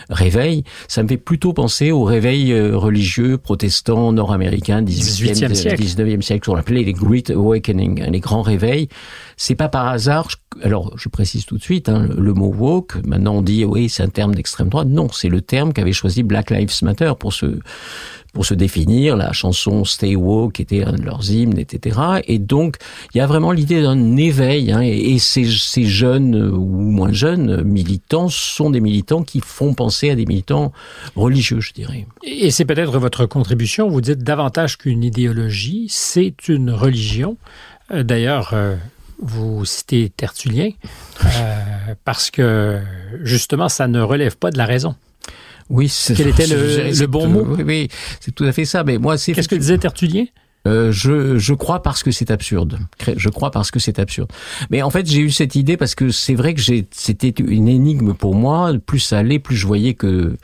réveil. Ça me fait plutôt penser au réveil euh, religieux protestant nord-américain 18e, siècle, 19e siècle, qu'on appelait les Great Awakening, hein, les grands réveils. C'est pas par hasard. Alors, je précise tout de suite, hein, le mot woke. Maintenant, on dit oui, c'est un terme d'extrême droite. Non, c'est le terme qu'avait choisi Black Lives Matter pour se pour se définir, la chanson Stay Woke était un de leurs hymnes, etc. Et donc, il y a vraiment l'idée d'un éveil, hein, et, ces, jeunes euh, ou moins jeunes militants sont des militants qui font penser à des militants religieux, je dirais. Et c'est peut-être votre contribution, vous dites davantage qu'une idéologie, c'est une religion. Euh, d'ailleurs, euh, vous citez Tertullien, parce que justement, ça ne relève pas de la raison. Oui, c'est quel était le, le bon mot Oui, oui c'est tout à fait ça. Mais moi, c'est qu'est-ce que disait Tertullien euh, je, je crois parce que c'est absurde. Je crois parce que c'est absurde. Mais en fait, j'ai eu cette idée parce que c'est vrai que c'était une énigme pour moi. Plus ça allait, plus je voyais que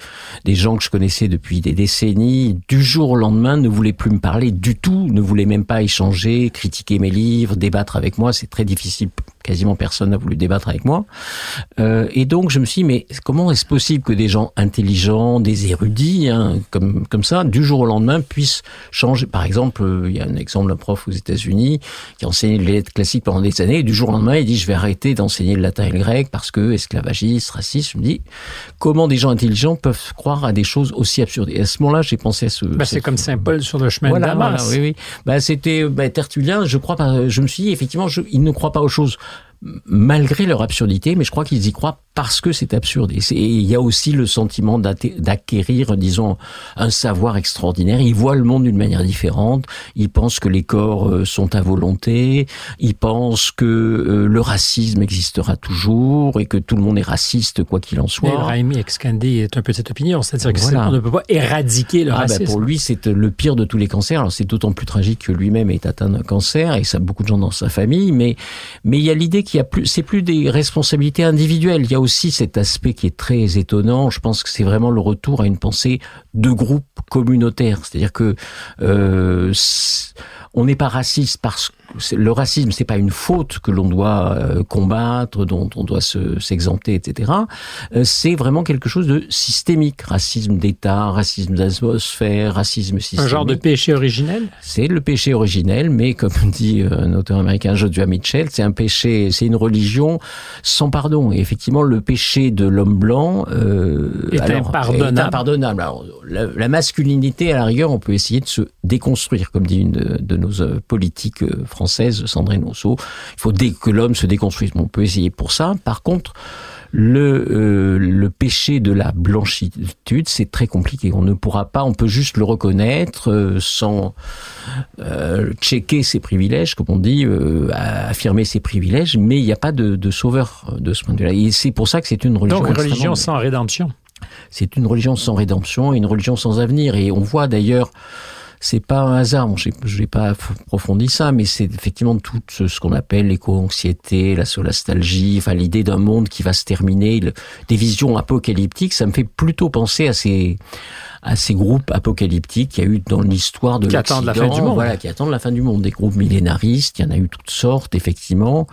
des gens que je connaissais depuis des décennies, du jour au lendemain, ne voulaient plus me parler du tout, ne voulaient même pas échanger, critiquer mes livres, débattre avec moi. C'est très difficile. Quasiment personne n'a voulu débattre avec moi. Euh, et donc, je me suis dit, mais comment est-ce possible que des gens intelligents, des érudits, hein, comme comme ça, du jour au lendemain, puissent changer? Par exemple il y a un exemple d'un prof aux États-Unis qui a enseigné les lettres classiques pendant des années et du jour au lendemain, il dit je vais arrêter d'enseigner le latin et le grec parce que esclavagiste, raciste. Je me dis comment des gens intelligents peuvent croire à des choses aussi absurdes? Et à ce moment-là, j'ai pensé à ce. Bah, c'est comme Saint Paul sur le chemin de Damas. Voilà, oui, oui. Bah, c'était bah, Tertullien. Je crois pas. Je me suis dit effectivement, je, il ne croit pas aux choses malgré leur absurdité, mais je crois qu'ils y croient parce que c'est absurde. Et il y a aussi le sentiment d'acquérir, disons, un savoir extraordinaire. Ils voient le monde d'une manière différente. Ils pensent que les corps euh, sont à volonté. Ils pensent que euh, le racisme existera toujours et que tout le monde est raciste quoi qu'il en soit. Raimi Excandi est un peu cette opinion, c'est-à-dire qu'on ne peut pas éradiquer le ah, racisme. Ben pour lui, c'est le pire de tous les cancers. Alors c'est d'autant plus tragique que lui-même est atteint d'un cancer et ça a beaucoup de gens dans sa famille. Mais mais il y a l'idée qu'il y a plus, c'est plus des responsabilités individuelles. Il y a cet aspect qui est très étonnant. Je pense que c'est vraiment le retour à une pensée de groupe communautaire. C'est-à-dire que euh, on n'est pas raciste parce que le racisme, c'est pas une faute que l'on doit euh, combattre, dont on doit s'exempter, etc. Euh, c'est vraiment quelque chose de systémique. Racisme d'État, racisme d'atmosphère, racisme systémique. Un genre de péché originel? C'est le péché originel, mais comme dit euh, un auteur américain, Joshua Mitchell, c'est un péché, c'est une religion sans pardon. Et effectivement, le péché de l'homme blanc euh, est, impardonnable. impardonnable. Alors, la, masculinité, à la rigueur, on peut essayer de se déconstruire, comme dit une de, de nos politiques française, Sandrine Rousseau. Il faut dès que l'homme se déconstruise. on peut essayer pour ça. Par contre, le, euh, le péché de la blanchitude, c'est très compliqué. On ne pourra pas, on peut juste le reconnaître euh, sans euh, checker ses privilèges, comme on dit, affirmer ses privilèges, mais il n'y a pas de, de, sauveur de ce point de vue-là. Et c'est pour ça que c'est une religion. Donc, une religion sans rédemption. C'est une religion sans rédemption, une religion sans avenir. Et on voit d'ailleurs c'est pas un hasard. Bon, je n'ai pas approfondi ça, mais c'est effectivement tout ce, qu'on appelle l'éco-anxiété, la solastalgie, enfin l'idée d'un monde qui va se terminer, des visions apocalyptiques. Ça me fait plutôt penser à ces à ces groupes apocalyptiques qu'il y a eu dans l'histoire de qui attendent la fin du monde. Voilà, qui attendent la fin du monde. Des groupes millénaristes, il y en a eu toutes sortes, effectivement.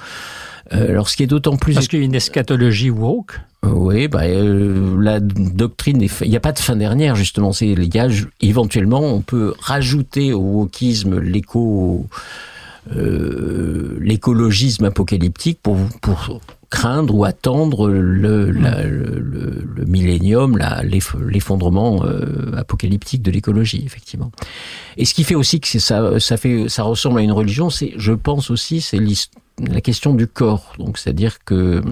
Euh, alors, ce qui est d'autant plus... Parce qu'il y a une eschatologie woke oui, bah, euh, la doctrine, il n'y a pas de fin dernière justement. C'est éventuellement, on peut rajouter au wokisme l'éco, euh, l'écologisme apocalyptique pour pour craindre ou attendre le, la, le, le, millénium, l'effondrement euh, apocalyptique de l'écologie, effectivement. Et ce qui fait aussi que ça, ça fait, ça ressemble à une religion, c'est, je pense aussi, c'est la question du corps. Donc, c'est-à-dire que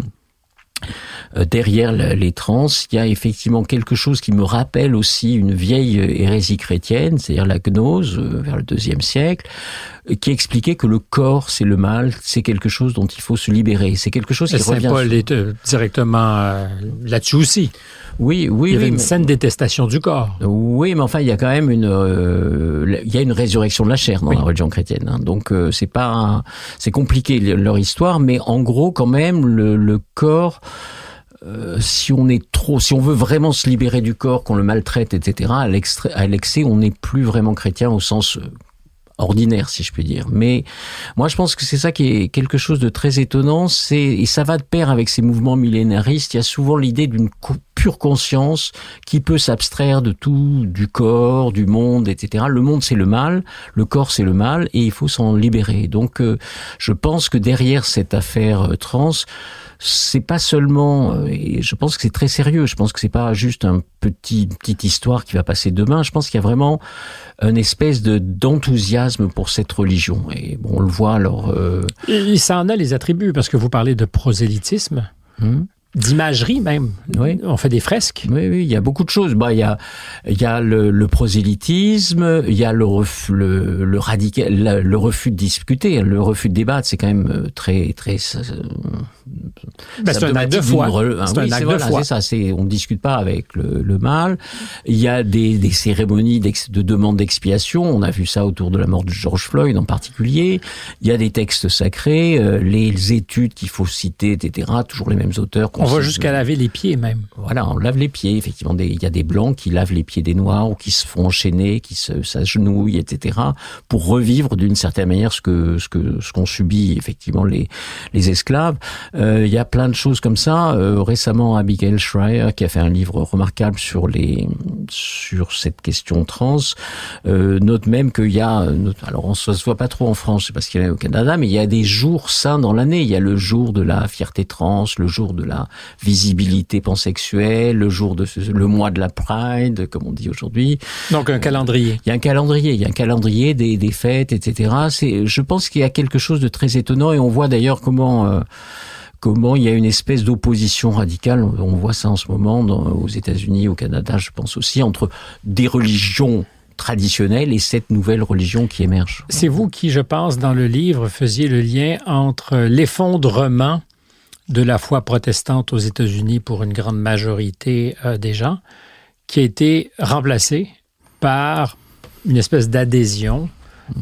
derrière les trans, il y a effectivement quelque chose qui me rappelle aussi une vieille hérésie chrétienne, c'est-à-dire la gnose euh, vers le deuxième siècle, qui expliquait que le corps c'est le mal, c'est quelque chose dont il faut se libérer. C'est quelque chose qui Saint revient. Paul est euh, directement là-dessus aussi. Oui, oui, il y avait oui, une saine détestation du corps. Oui, mais enfin, il y a quand même une, il y a une résurrection de la chair dans la religion chrétienne. Hein. Donc c'est pas, c'est compliqué leur histoire, mais en gros, quand même, le, le corps euh, si on est trop, si on veut vraiment se libérer du corps, qu'on le maltraite, etc., à l'excès, on n'est plus vraiment chrétien au sens euh, ordinaire, si je puis dire. Mais moi, je pense que c'est ça qui est quelque chose de très étonnant. C'est et ça va de pair avec ces mouvements millénaristes. Il y a souvent l'idée d'une pure conscience qui peut s'abstraire de tout, du corps, du monde, etc. Le monde, c'est le mal, le corps, c'est le mal, et il faut s'en libérer. Donc, euh, je pense que derrière cette affaire trans, c'est pas seulement, euh, et je pense que c'est très sérieux. Je pense que c'est pas juste un petit petite histoire qui va passer demain. Je pense qu'il y a vraiment une espèce de d'enthousiasme pour cette religion. Et bon, on le voit alors. Euh... ça en a les attributs parce que vous parlez de prosélytisme. Hum d'imagerie même. Oui. On fait des fresques. Oui, oui, il y a beaucoup de choses. Bah, il y a, il y a le, le prosélytisme, il y a le, refus, le, le radical, le refus de discuter, le refus de débattre. C'est quand même euh, très, très. Ben, c'est un acte de foi. C'est un acte de foi. C'est ça. C'est, on discute pas avec le, le, mal. Il y a des, des cérémonies de demande d'expiation. On a vu ça autour de la mort de George Floyd en particulier. Il y a des textes sacrés, euh, les études qu'il faut citer, etc. Toujours les mêmes auteurs on va jusqu'à laver les pieds même. Voilà, on lave les pieds. Effectivement, il y a des blancs qui lavent les pieds des noirs ou qui se font enchaîner, qui s'agenouillent, etc. pour revivre d'une certaine manière ce que ce que ce qu'ont subi effectivement les les esclaves. Euh, il y a plein de choses comme ça. Euh, récemment, Abigail Schreier qui a fait un livre remarquable sur les sur cette question trans euh, note même qu'il y a alors on se voit pas trop en France, c'est parce qu'il y a au Canada, mais il y a des jours saints dans l'année. Il y a le jour de la fierté trans, le jour de la visibilité pansexuelle, le jour de le mois de la Pride, comme on dit aujourd'hui. Donc un calendrier. Il y a un calendrier, il y a un calendrier des, des fêtes, etc. C'est, je pense qu'il y a quelque chose de très étonnant et on voit d'ailleurs comment. Euh, comment il y a une espèce d'opposition radicale. On voit ça en ce moment dans, aux États-Unis, au Canada, je pense aussi, entre des religions traditionnelles et cette nouvelle religion qui émerge. C'est vous qui, je pense, dans le livre, faisiez le lien entre l'effondrement de la foi protestante aux États-Unis pour une grande majorité euh, des gens, qui a été remplacé par une espèce d'adhésion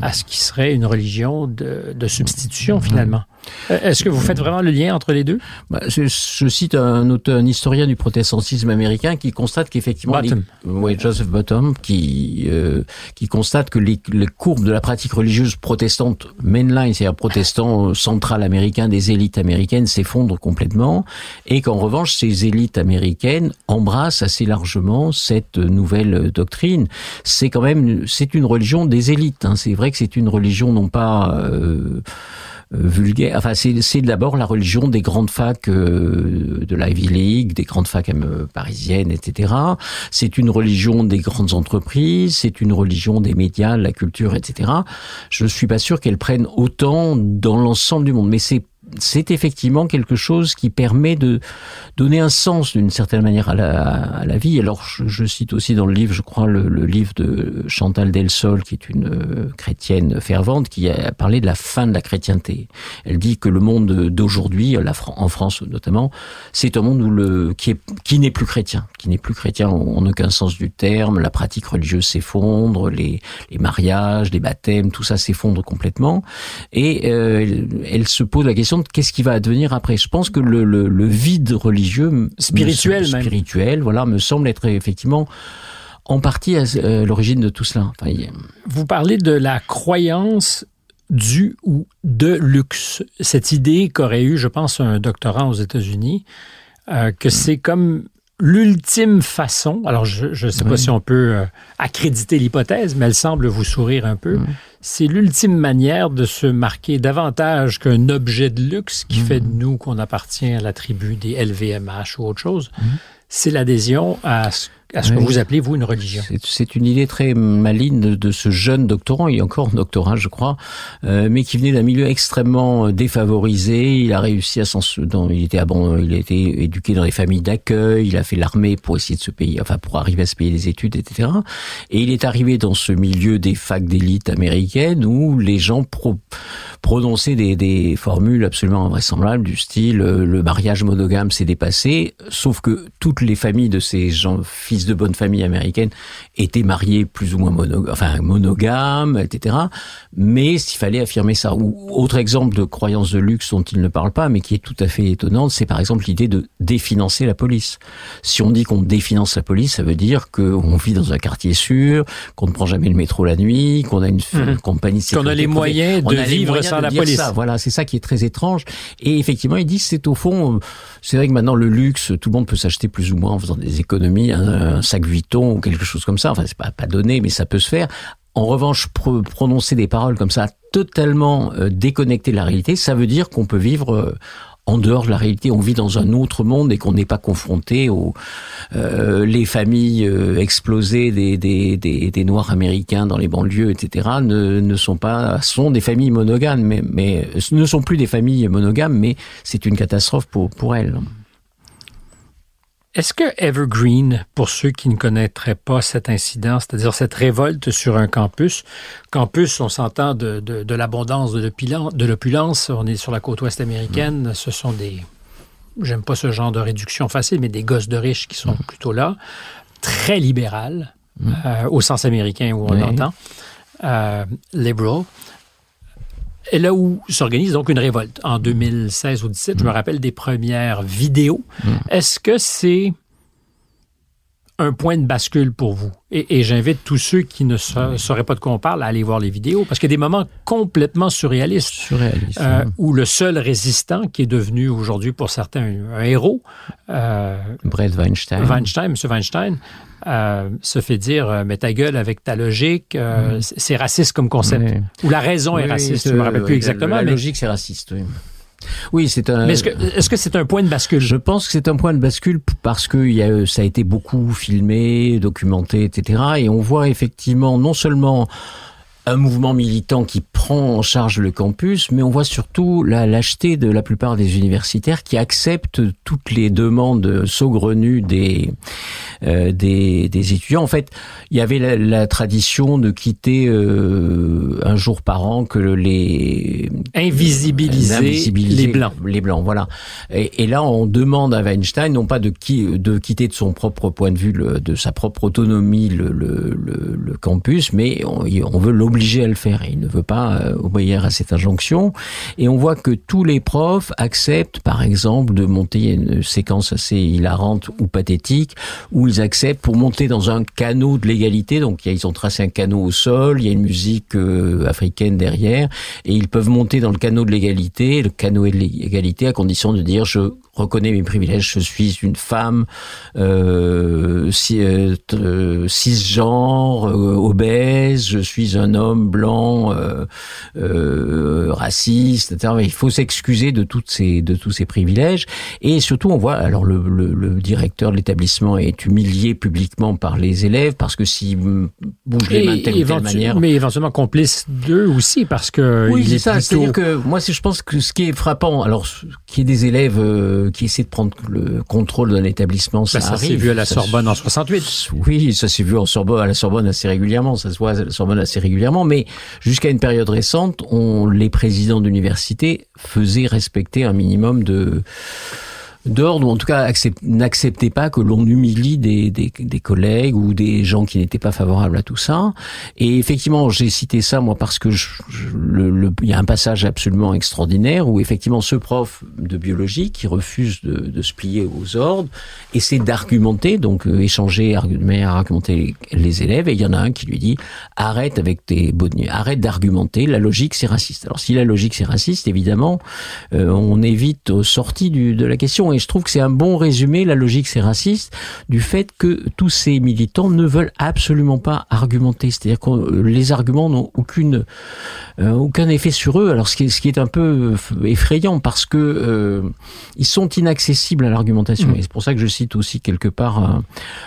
à ce qui serait une religion de, de substitution finalement. Euh, est-ce que vous faites vraiment le lien entre les deux? Bah, je, je, cite un, auteur, un historien du protestantisme américain qui constate qu'effectivement, oui, Joseph Bottom, qui euh, qui constate que les, les, courbes de la pratique religieuse protestante mainline, c'est-à-dire protestant central américain des élites américaines, s'effondrent complètement, et qu'en revanche, ces élites américaines embrassent assez largement cette nouvelle doctrine. C'est quand même, c'est une religion des élites. Hein. C'est vrai que c'est une religion non pas euh, vulgaire. Enfin, c'est d'abord la religion des grandes facs euh, de l'Ivy League, des grandes facs euh, parisiennes, etc. C'est une religion des grandes entreprises, c'est une religion des médias, la culture, etc. Je ne suis pas sûr qu'elle prenne autant dans l'ensemble du monde, mais c'est c'est effectivement quelque chose qui permet de donner un sens d'une certaine manière à la, vie. Alors, je, je, cite aussi dans le livre, je crois, le, livre de Chantal Delsol, qui est une euh, chrétienne fervente, qui a parlé de la fin de la chrétienté. Elle dit que le monde d'aujourd'hui, en France notamment, c'est un monde où le, qui est, qui n'est plus chrétien, qui n'est plus chrétien en, aucun sens du terme. La pratique religieuse s'effondre, les, mariages, les baptêmes, tout ça s'effondre complètement. Et euh, elle se pose la question qu'est-ce qui va advenir après. Je pense que le, le, le vide religieux, spirituel, me, spirituel, voilà, me semble être effectivement en partie à euh, l'origine de tout cela. Enfin, il... Vous parlez de la croyance du ou de luxe. Cette idée qu'aurait eu, je pense, un doctorant aux États-Unis, euh, que c'est comme l'ultime façon, alors je ne sais oui. pas si on peut euh, accréditer l'hypothèse, mais elle semble vous sourire un peu, mmh. c'est l'ultime manière de se marquer davantage qu'un objet de luxe qui mmh. fait de nous qu'on appartient à la tribu des LVMH ou autre chose. Mmh. C'est l'adhésion à ce à ce oui. que vous appelez, vous, une religion. C'est une idée très maligne de, de, ce jeune doctorant, il est encore un doctorat, je crois, euh, mais qui venait d'un milieu extrêmement défavorisé. Il a réussi à s'en... Il était, bon, il a été éduqué dans les familles d'accueil, il a fait l'armée pour essayer de se payer, enfin, pour arriver à se payer des études, etc. Et il est arrivé dans ce milieu des facs d'élite américaines où les gens pro prononçaient des, des formules absolument invraisemblables du style euh, le mariage monogame s'est dépassé, sauf que toutes les familles de ces gens, fils de bonne famille américaine étaient mariés plus ou moins monogames, enfin, monogames, etc. Mais s'il fallait affirmer ça. Ou autre exemple de croyance de luxe dont il ne parle pas, mais qui est tout à fait étonnante, c'est par exemple l'idée de définancer la police. Si on dit qu'on définance la police, ça veut dire qu'on vit dans un quartier sûr, qu'on ne prend jamais le métro la nuit, qu'on a une, mmh. compagnie de sécurité. Qu'on a les moyens de vivre moyens sans de la police. Ça. Voilà, c'est ça qui est très étrange. Et effectivement, il dit c'est au fond, c'est vrai que maintenant le luxe, tout le monde peut s'acheter plus ou moins en faisant des économies, un, un sac Vuitton ou quelque chose comme ça. Enfin, c'est pas, pas donné, mais ça peut se faire. En revanche, pro prononcer des paroles comme ça, totalement euh, déconnectées de la réalité, ça veut dire qu'on peut vivre euh, en dehors de la réalité, on vit dans un autre monde et qu'on n'est pas confronté aux euh, les familles euh, explosées des, des, des, des, noirs américains dans les banlieues, etc. ne, ne sont pas sont des familles monogames, mais, mais ne sont plus des familles monogames, mais c'est une catastrophe pour pour elles. Est-ce que Evergreen, pour ceux qui ne connaîtraient pas cet incident, c'est-à-dire cette révolte sur un campus, campus, on s'entend de, de, l'abondance, de l'opulence, on est sur la côte ouest américaine, mmh. ce sont des, j'aime pas ce genre de réduction facile, mais des gosses de riches qui sont mmh. plutôt là, très libérales, mmh. euh, au sens américain où on oui. l'entend, euh, liberal, là où s'organise donc une révolte en 2016 ou 2017. Mmh. Je me rappelle des premières vidéos. Mmh. Est-ce que c'est un point de bascule pour vous? Et, et j'invite tous ceux qui ne sa sauraient pas de quoi on parle à aller voir les vidéos, parce qu'il y a des moments complètement surréalistes. Surréaliste, euh, où le seul résistant, qui est devenu aujourd'hui pour certains un, un héros, euh, Brett Weinstein, Weinstein, M. Weinstein, euh, se fait dire euh, mais ta gueule avec ta logique, euh, c'est raciste comme concept. Oui. Ou la raison oui, est raciste, je ne me rappelle plus exactement. La mais... logique, c'est raciste, oui. Oui, c'est un. Mais est-ce que c'est un point de bascule? Je pense que c'est un point de bascule parce que il y a, ça a été beaucoup filmé, documenté, etc. Et on voit effectivement non seulement un mouvement militant qui prend en charge le campus, mais on voit surtout la lâcheté de la plupart des universitaires qui acceptent toutes les demandes saugrenues des euh, des, des, étudiants. En fait, il y avait la, tradition de quitter euh, un jour par an que les invisibiliser, les blancs. Les blancs, voilà. Et, et, là, on demande à Weinstein non pas de, qui, de quitter de son propre point de vue, le, de sa propre autonomie, le, le, le campus, mais on, on veut l'obliger à le faire. il ne veut pas euh, obéir à cette injonction. Et on voit que tous les profs acceptent, par exemple, de monter une séquence assez hilarante ou pathétique où ils acceptent pour monter dans un canot de l'égalité. Donc ils ont tracé un canot au sol, il y a une musique euh, africaine derrière, et ils peuvent monter dans le canot de l'égalité, le canot de l'égalité, à condition de dire je reconnais mes privilèges. Je suis une femme euh, cisgenre, obèse. Je suis un homme blanc, euh, raciste, etc. Il faut s'excuser de toutes ces de tous ces privilèges. Et surtout, on voit alors le, le, le directeur de l'établissement est humilié publiquement par les élèves parce que s'il bouge les mains de telle ou telle manière, mais éventuellement complice d'eux aussi parce que oui, c'est ça. C'est-à-dire que moi, je pense que ce qui est frappant, alors qu'il y ait des élèves qui essaie de prendre le contrôle d'un établissement, ça, ben, ça s'est vu à la Sorbonne en 68. Oui, ça s'est vu en Sorbonne, à la Sorbonne assez régulièrement, ça se voit à la Sorbonne assez régulièrement, mais jusqu'à une période récente, les présidents d'université faisaient respecter un minimum de d'ordre, ou en tout cas n'acceptez pas que l'on humilie des, des, des, collègues ou des gens qui n'étaient pas favorables à tout ça. Et effectivement, j'ai cité ça moi parce que je, le, il y a un passage absolument extraordinaire où effectivement ce prof de biologie qui refuse de, de se plier aux ordres essaie d'argumenter, donc euh, échanger, argumenter, argumenter les, élèves, et il y en a un qui lui dit arrête avec tes bonnets, arrête d'argumenter, la logique c'est raciste. Alors si la logique c'est raciste, évidemment, euh, on évite sortie du, de la question. Je trouve que c'est un bon résumé, la logique c'est raciste, du fait que tous ces militants ne veulent absolument pas argumenter. C'est-à-dire que les arguments n'ont aucune, euh, aucun effet sur eux. Alors ce qui est, ce qui est un peu effrayant parce que euh, ils sont inaccessibles à l'argumentation. Mmh. Et c'est pour ça que je cite aussi quelque part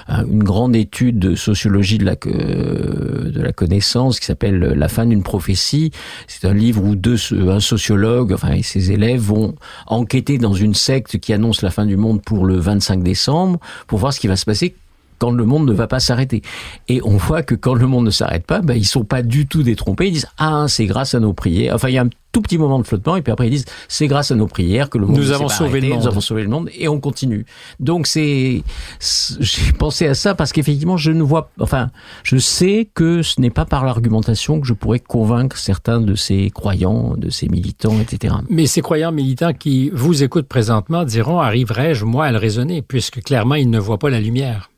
une grande étude de sociologie de la, de la connaissance qui s'appelle La fin d'une prophétie. C'est un livre où deux, un sociologue, enfin et ses élèves vont enquêter dans une secte qui annonce la fin du monde pour le 25 décembre pour voir ce qui va se passer quand le monde ne va pas s'arrêter. Et on voit que quand le monde ne s'arrête pas, ben, ils sont pas du tout détrompés. Ils disent ah c'est grâce à nos prières. Enfin il y a un tout petit moment de flottement et puis après ils disent c'est grâce à nos prières que le monde nous avons sauvé le monde. nous avons sauvé le monde et on continue. Donc c'est j'ai pensé à ça parce qu'effectivement je ne vois enfin je sais que ce n'est pas par l'argumentation que je pourrais convaincre certains de ces croyants, de ces militants, etc. Mais ces croyants militants qui vous écoutent présentement diront arriverai-je moi à le raisonner puisque clairement ils ne voient pas la lumière?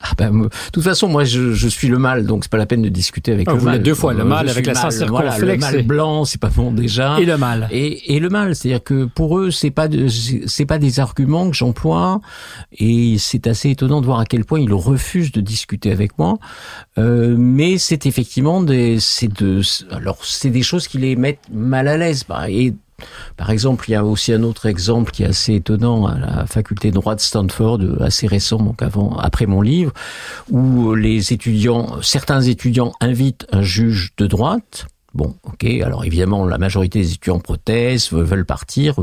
Ah ben, de toute façon, moi, je, je suis le mal, donc c'est pas la peine de discuter avec ah, le vous mal. deux fois le mal avec la circonflexe. le mal blanc, c'est pas bon déjà. Et le mal. Et, et le mal, c'est-à-dire que pour eux, c'est pas c'est pas des arguments que j'emploie, et c'est assez étonnant de voir à quel point ils refusent de discuter avec moi. Euh, mais c'est effectivement des, c'est de, alors c'est des choses qui les mettent mal à l'aise. Bah, et par exemple, il y a aussi un autre exemple qui est assez étonnant à la faculté de droit de Stanford, assez récent, donc avant, après mon livre, où les étudiants, certains étudiants invitent un juge de droite. Bon, ok. Alors évidemment, la majorité des étudiants protestent, veulent partir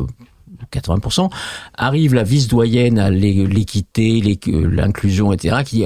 80%, arrive la vice-doyenne à l'équité, l'inclusion, etc., qui dit,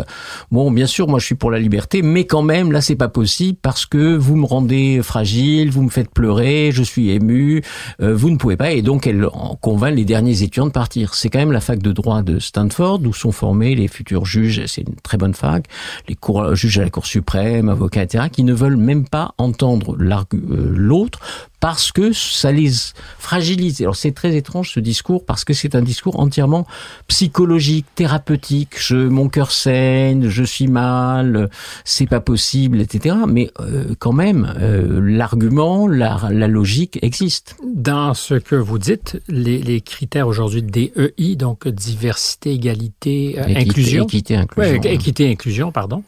bon, bien sûr, moi je suis pour la liberté, mais quand même, là, c'est pas possible parce que vous me rendez fragile, vous me faites pleurer, je suis ému, euh, vous ne pouvez pas, et donc elle convainc les derniers étudiants de partir. C'est quand même la fac de droit de Stanford où sont formés les futurs juges, c'est une très bonne fac, les cours, juges à la Cour suprême, avocats, etc., qui ne veulent même pas entendre euh, l'autre parce que ça les fragilise. Alors c'est très étrange ce discours parce que c'est un discours entièrement psychologique, thérapeutique. Je, mon cœur saigne, je suis mal, c'est pas possible, etc. Mais euh, quand même, euh, l'argument, la, la, logique existe. Dans ce que vous dites, les, les critères aujourd'hui des EI, donc diversité, égalité, euh, équité, inclusion, équité, inclusion, ouais, équité, inclusion, pardon.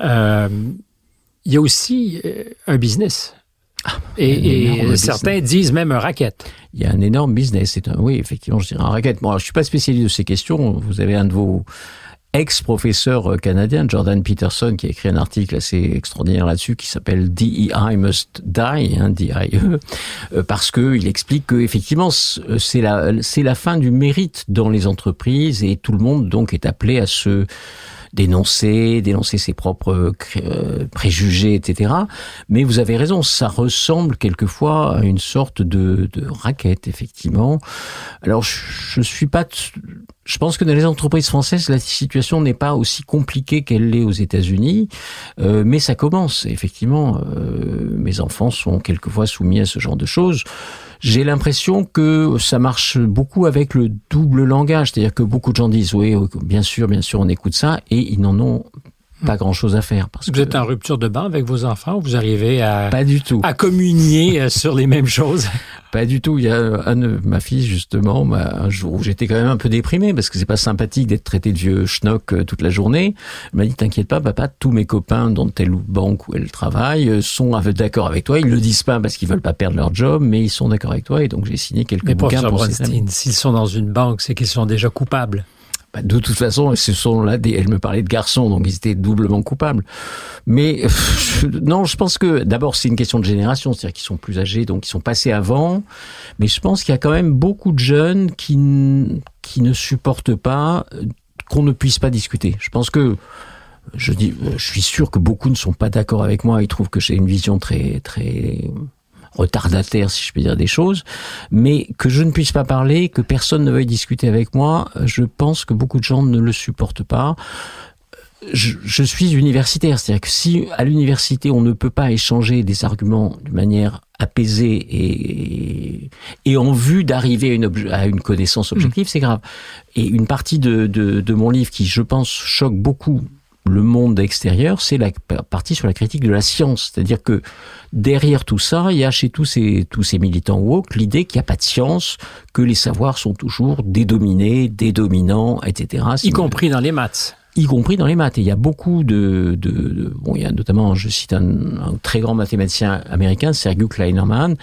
il y a aussi un business ah, et, certains disent même un racket. Il y a un énorme business. C'est un, oui, effectivement, je dirais un racket. Moi, je suis pas spécialiste de ces questions. Vous avez un de vos ex-professeur canadien, Jordan Peterson, qui a écrit un article assez extraordinaire là-dessus, qui s'appelle DEI Must Die, hein, DIE, parce que il explique que effectivement c'est la c'est la fin du mérite dans les entreprises et tout le monde donc est appelé à se dénoncer, dénoncer ses propres euh, préjugés, etc. Mais vous avez raison, ça ressemble quelquefois à une sorte de, de raquette, effectivement. Alors, je, je suis pas je pense que dans les entreprises françaises, la situation n'est pas aussi compliquée qu'elle l'est aux États-Unis, euh, mais ça commence. Effectivement, euh, mes enfants sont quelquefois soumis à ce genre de choses. J'ai l'impression que ça marche beaucoup avec le double langage, c'est-à-dire que beaucoup de gens disent oui, bien sûr, bien sûr, on écoute ça, et ils n'en ont pas grand chose à faire. Parce vous êtes en rupture de banc avec vos enfants ou vous arrivez à, pas du tout. à communier euh, sur les mêmes choses? Pas du tout. Il y a un ma fille, justement, un jour où j'étais quand même un peu déprimé parce que c'est pas sympathique d'être traité de vieux schnock euh, toute la journée. Elle m'a dit, t'inquiète pas, papa, tous mes copains dans telle banque où elle travaille euh, sont d'accord avec toi. Ils le disent pas parce qu'ils veulent pas perdre leur job, mais ils sont d'accord avec toi et donc j'ai signé quelques mais bouquins pour S'ils sont dans une banque, c'est qu'ils sont déjà coupables. Bah, de toute façon, ce sont là des, elle me parlait de garçons, donc ils étaient doublement coupables. Mais non, je pense que d'abord c'est une question de génération, c'est-à-dire qu'ils sont plus âgés, donc ils sont passés avant. Mais je pense qu'il y a quand même beaucoup de jeunes qui qui ne supportent pas qu'on ne puisse pas discuter. Je pense que je dis, je suis sûr que beaucoup ne sont pas d'accord avec moi. Ils trouvent que j'ai une vision très très retardataire, si je peux dire des choses, mais que je ne puisse pas parler, que personne ne veuille discuter avec moi, je pense que beaucoup de gens ne le supportent pas. Je, je suis universitaire, c'est-à-dire que si à l'université on ne peut pas échanger des arguments de manière apaisée et, et en vue d'arriver à une, à une connaissance objective, mmh. c'est grave. Et une partie de, de, de mon livre qui, je pense, choque beaucoup le monde extérieur, c'est la partie sur la critique de la science. C'est-à-dire que derrière tout ça, il y a chez tous ces, tous ces militants woke l'idée qu'il n'y a pas de science, que les savoirs sont toujours dédominés, dédominants, etc. Y compris dans les maths y compris dans les maths. Et il y a beaucoup de, de, bon, il y a notamment, je cite un, un très grand mathématicien américain, Sergei Kleinerman,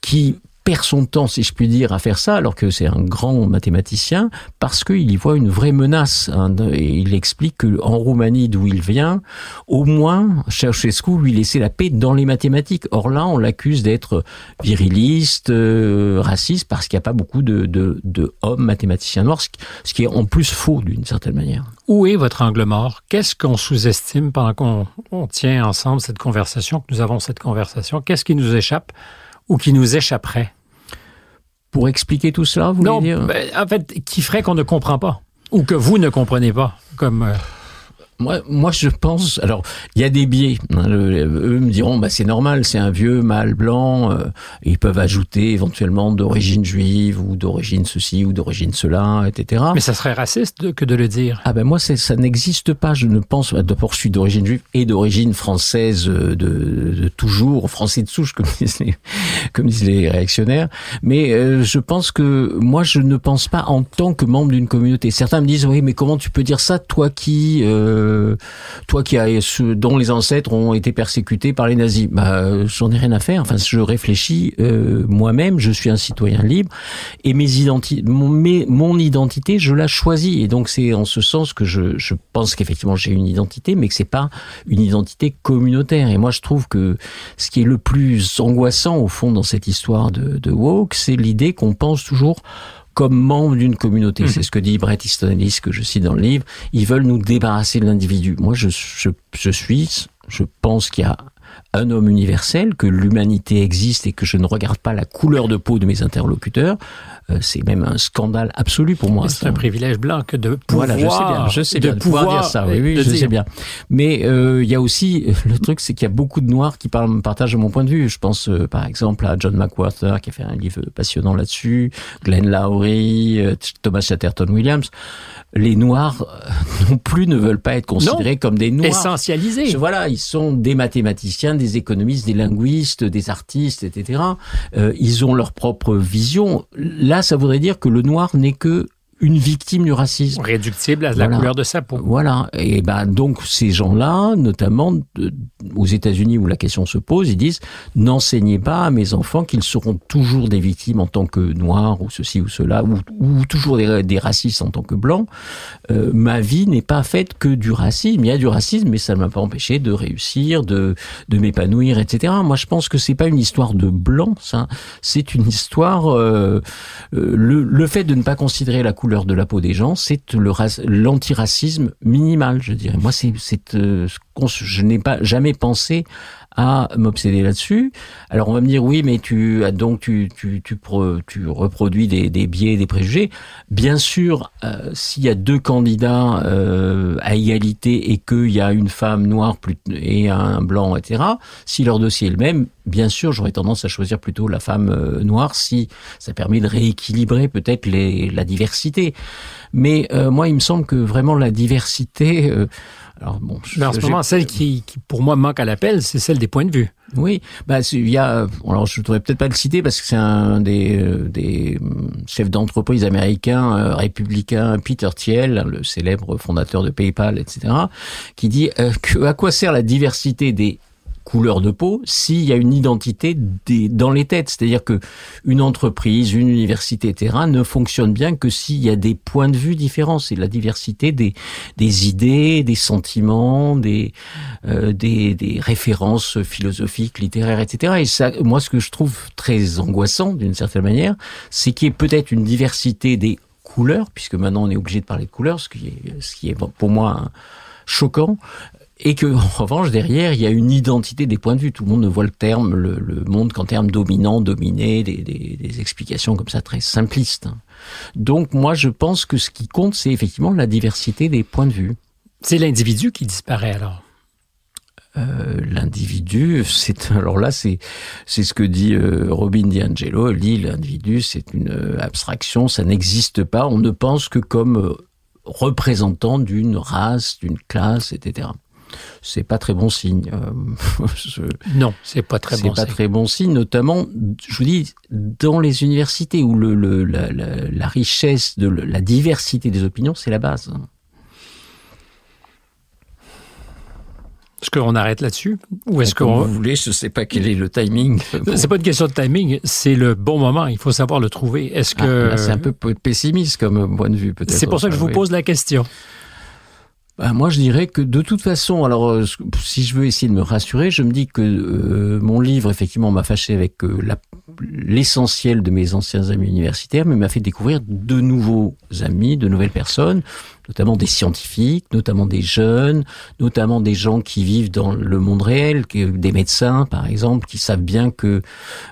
qui perd son temps, si je puis dire, à faire ça, alors que c'est un grand mathématicien, parce qu'il y voit une vraie menace. Hein, et il explique que en Roumanie, d'où il vient, au moins, Ceausescu lui laissait la paix dans les mathématiques. Or là, on l'accuse d'être viriliste, euh, raciste, parce qu'il n'y a pas beaucoup de, hommes mathématiciens noirs, ce qui est en plus faux d'une certaine manière. Où est votre angle mort? Qu'est-ce qu'on sous-estime pendant qu'on on tient ensemble cette conversation, que nous avons cette conversation? Qu'est-ce qui nous échappe ou qui nous échapperait? Pour expliquer tout cela, vous voulez dire ben, en fait, qui ferait qu'on ne comprend pas? Ou que vous ne comprenez pas, comme euh, moi, moi, je pense. Alors, il y a des biais. Hein, eux me diront, bah, c'est normal, c'est un vieux mâle blanc. Euh, ils peuvent ajouter éventuellement d'origine juive ou d'origine ceci ou d'origine cela, etc. Mais ça serait raciste que de le dire. Ah ben moi, ça n'existe pas. Je ne pense. De poursuite d'origine juive et d'origine française euh, de, de, toujours, français de souche, comme disent les, comme disent les réactionnaires. Mais euh, je pense que moi, je ne pense pas en tant que membre d'une communauté. Certains me disent, oui, mais comment tu peux dire ça, toi qui euh, euh, toi qui as dont les ancêtres ont été persécutés par les nazis. Bah, j'en ai rien à faire. Enfin, je réfléchis euh, moi-même. Je suis un citoyen libre et mes mon, mon identité, je la choisis. Et donc c'est en ce sens que je, je pense qu'effectivement j'ai une identité, mais que c'est pas une identité communautaire. Et moi, je trouve que ce qui est le plus angoissant au fond dans cette histoire de, de woke, c'est l'idée qu'on pense toujours comme membre d'une communauté. Mhm. C'est ce que dit Bret Easton Ellis, que je cite dans le livre. Ils veulent nous débarrasser de l'individu. Moi, je, je, je suis, je pense qu'il y a un homme universel, que l'humanité existe et que je ne regarde pas la couleur de peau de mes interlocuteurs, euh, c'est même un scandale absolu pour moi. C'est un privilège blanc que de pouvoir. Voilà, je sais bien, je sais bien de, pouvoir, dire ça. Oui, oui, je sais bien. Mais euh, il y a aussi le truc, c'est qu'il y a beaucoup de noirs qui parlent, partagent mon point de vue. Je pense euh, par exemple à John McWhorter qui a fait un livre passionnant là-dessus, Glenn Lowry, Thomas Chatterton Williams les Noirs euh, non plus ne veulent pas être considérés comme des Noirs. Essentialisés. Voilà, ils sont des mathématiciens, des économistes, des linguistes, des artistes, etc. Euh, ils ont leur propre vision. Là, ça voudrait dire que le Noir n'est que une victime du racisme. Réductible à la couleur de sa peau. Voilà. Et ben donc ces gens-là, notamment aux États-Unis où la question se pose, ils disent n'enseignez pas à mes enfants qu'ils seront toujours des victimes en tant que noirs ou ceci ou cela ou, ou toujours des, des, racistes en tant que blancs. Euh, ma vie n'est pas faite que du racisme. Il y a du racisme, mais ça ne m'a pas empêché de réussir, de de m'épanouir, etc. Moi, je pense que c'est pas une histoire de blanc, ça. C'est une histoire euh, euh le, le fait de ne pas considérer la couleur de la peau des gens, c'est l'antiracisme minimal, je dirais. Moi, c'est, c'est euh, je n'ai pas jamais pensé à m'obséder là-dessus. Alors on va me dire oui, mais tu donc tu tu tu, tu reproduis des, des biais, des préjugés. Bien sûr, euh, s'il y a deux candidats euh, à égalité et qu'il y a une femme noire et un blanc, etc. Si leur dossier est le même, bien sûr, j'aurais tendance à choisir plutôt la femme euh, noire si ça permet de rééquilibrer peut-être la diversité. Mais moi, il me semble que vraiment la diversité alors bon, mais en ce moment, celle qui, qui, pour moi manque à l'appel, c'est celle des points de vue. Oui, bah il y a. Alors je ne devrais peut-être pas le citer parce que c'est un des, euh, des hum, chefs d'entreprise américains euh, républicains, Peter Thiel, le célèbre fondateur de PayPal, etc., qui dit euh, que à quoi sert la diversité des couleur de peau s'il y a une identité des, dans les têtes. C'est-à-dire que une entreprise, une université, etc. ne fonctionne bien que s'il y a des points de vue différents. C'est la diversité des, des idées, des sentiments, des, euh, des, des références philosophiques, littéraires, etc. Et ça, moi, ce que je trouve très angoissant, d'une certaine manière, c'est qu'il y ait peut-être une diversité des couleurs, puisque maintenant on est obligé de parler de couleurs, ce qui est, ce qui est pour moi choquant, et que en revanche derrière il y a une identité des points de vue. Tout le monde ne voit le terme, le, le monde qu'en termes dominant, dominé, des, des, des, explications comme ça très simplistes. Donc moi je pense que ce qui compte c'est effectivement la diversité des points de vue. C'est l'individu qui disparaît alors. Euh, l'individu, c'est alors là, c'est c'est ce que dit euh, Robin DiAngelo. Elle dit l'individu, c'est une euh, abstraction, ça n'existe pas. On ne pense que comme euh, représentant d'une race, d'une classe, etc c'est pas très bon signe. Euh, je, non, c'est pas très bon. C'est pas très bon signe, notamment, je vous dis, dans les universités où le, le la, la, la, richesse de la diversité des opinions, c'est la base. Est-ce qu'on arrête là-dessus ou est-ce qu'on vous voulez Je ne sais pas quel est le timing. C'est pas une question de timing, c'est le bon moment. Il faut savoir le trouver. Est-ce ah, que c'est un peu pessimiste comme point de vue peut-être C'est pour ça que je vous pose la question. Bah, moi, je dirais que de toute façon, alors euh, si je veux essayer de me rassurer, je me dis que euh, mon livre, effectivement, m'a fâché avec euh, l'essentiel de mes anciens amis universitaires, mais m'a fait découvrir de nouveaux amis, de nouvelles personnes, notamment des scientifiques, notamment des jeunes, notamment des gens qui vivent dans le monde réel, des médecins, par exemple, qui savent bien que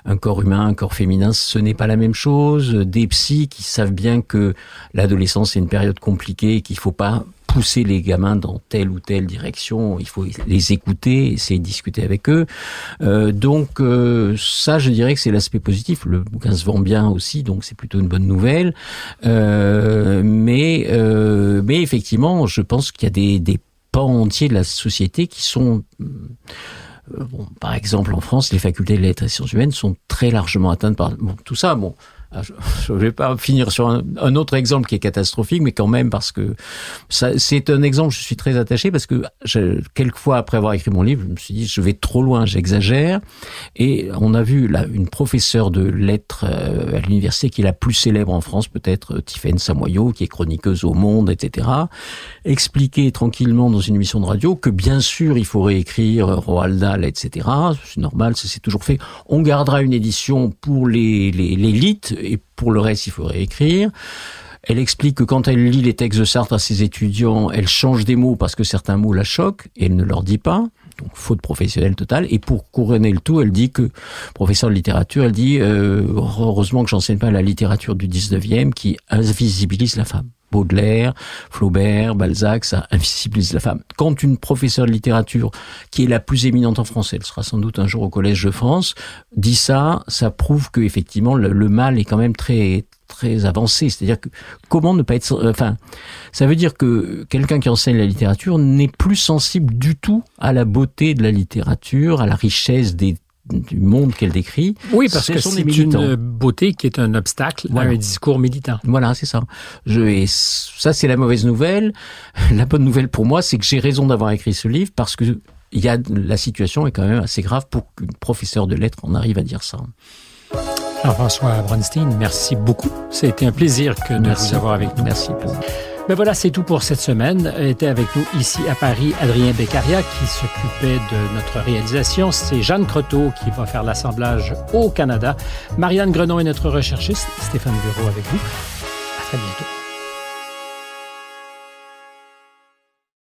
un corps humain, un corps féminin, ce n'est pas la même chose, des psys qui savent bien que l'adolescence est une période compliquée, qu'il faut pas pousser les gamins dans telle ou telle direction, il faut les écouter, essayer de discuter avec eux. Euh, donc euh, ça, je dirais que c'est l'aspect positif. Le bouquin se vend bien aussi, donc c'est plutôt une bonne nouvelle. Euh, mais euh, mais effectivement, je pense qu'il y a des, des pans entiers de la société qui sont euh, Bon, par exemple, en France, les facultés de lettres et sciences humaines sont très largement atteintes par bon, tout ça. Bon, je ne vais pas finir sur un, autre exemple qui est catastrophique, mais quand même parce que c'est un exemple, je suis très attaché parce que je, quelquefois après avoir écrit mon livre, je me suis dit je vais trop loin, j'exagère. Et on a vu là une professeure de lettres euh, à l'université qui est la plus célèbre en France, peut-être Tiffaine Samoyo, qui est chroniqueuse au Monde, etc. Expliquer tranquillement dans une émission de radio que bien sûr il faut réécrire Roald Dahl, etc. C'est normal, ça s'est toujours fait. On gardera une édition pour les l'élite et pour le reste, il faudrait écrire. Elle explique que quand elle lit les textes de Sartre à ses étudiants, elle change des mots parce que certains mots la choquent et elle ne leur dit pas. Donc faute professionnelle totale. Et pour couronner le tout, elle dit que, professeur de littérature, elle dit euh, heureusement que j'enseigne pas la littérature du 19e qui invisibilise la femme. Baudelaire, Flaubert, Balzac, ça invisibilise la femme. Quand une professeure de littérature, qui est la plus éminente en France, elle sera sans doute un jour au Collège de France, dit ça, ça prouve que effectivement le, le mal est quand même très très avancé. C'est-à-dire que comment ne pas être, enfin, ça veut dire que quelqu'un qui enseigne la littérature n'est plus sensible du tout à la beauté de la littérature, à la richesse des du monde qu'elle décrit. Oui, parce que c'est une beauté qui est un obstacle à un discours militant. Voilà, c'est ça. Je, et ça, c'est la mauvaise nouvelle. La bonne nouvelle pour moi, c'est que j'ai raison d'avoir écrit ce livre parce que il y a, la situation est quand même assez grave pour qu'une professeure de lettres en arrive à dire ça. Jean-François Bronstein, merci beaucoup. Ça a été un plaisir que de vous avoir avec nous. Merci. Mais voilà, c'est tout pour cette semaine. Était avec nous ici à Paris Adrien Beccaria qui s'occupait de notre réalisation. C'est Jeanne Croteau qui va faire l'assemblage au Canada. Marianne Grenon est notre recherchiste. Stéphane Bureau avec vous. À très bientôt.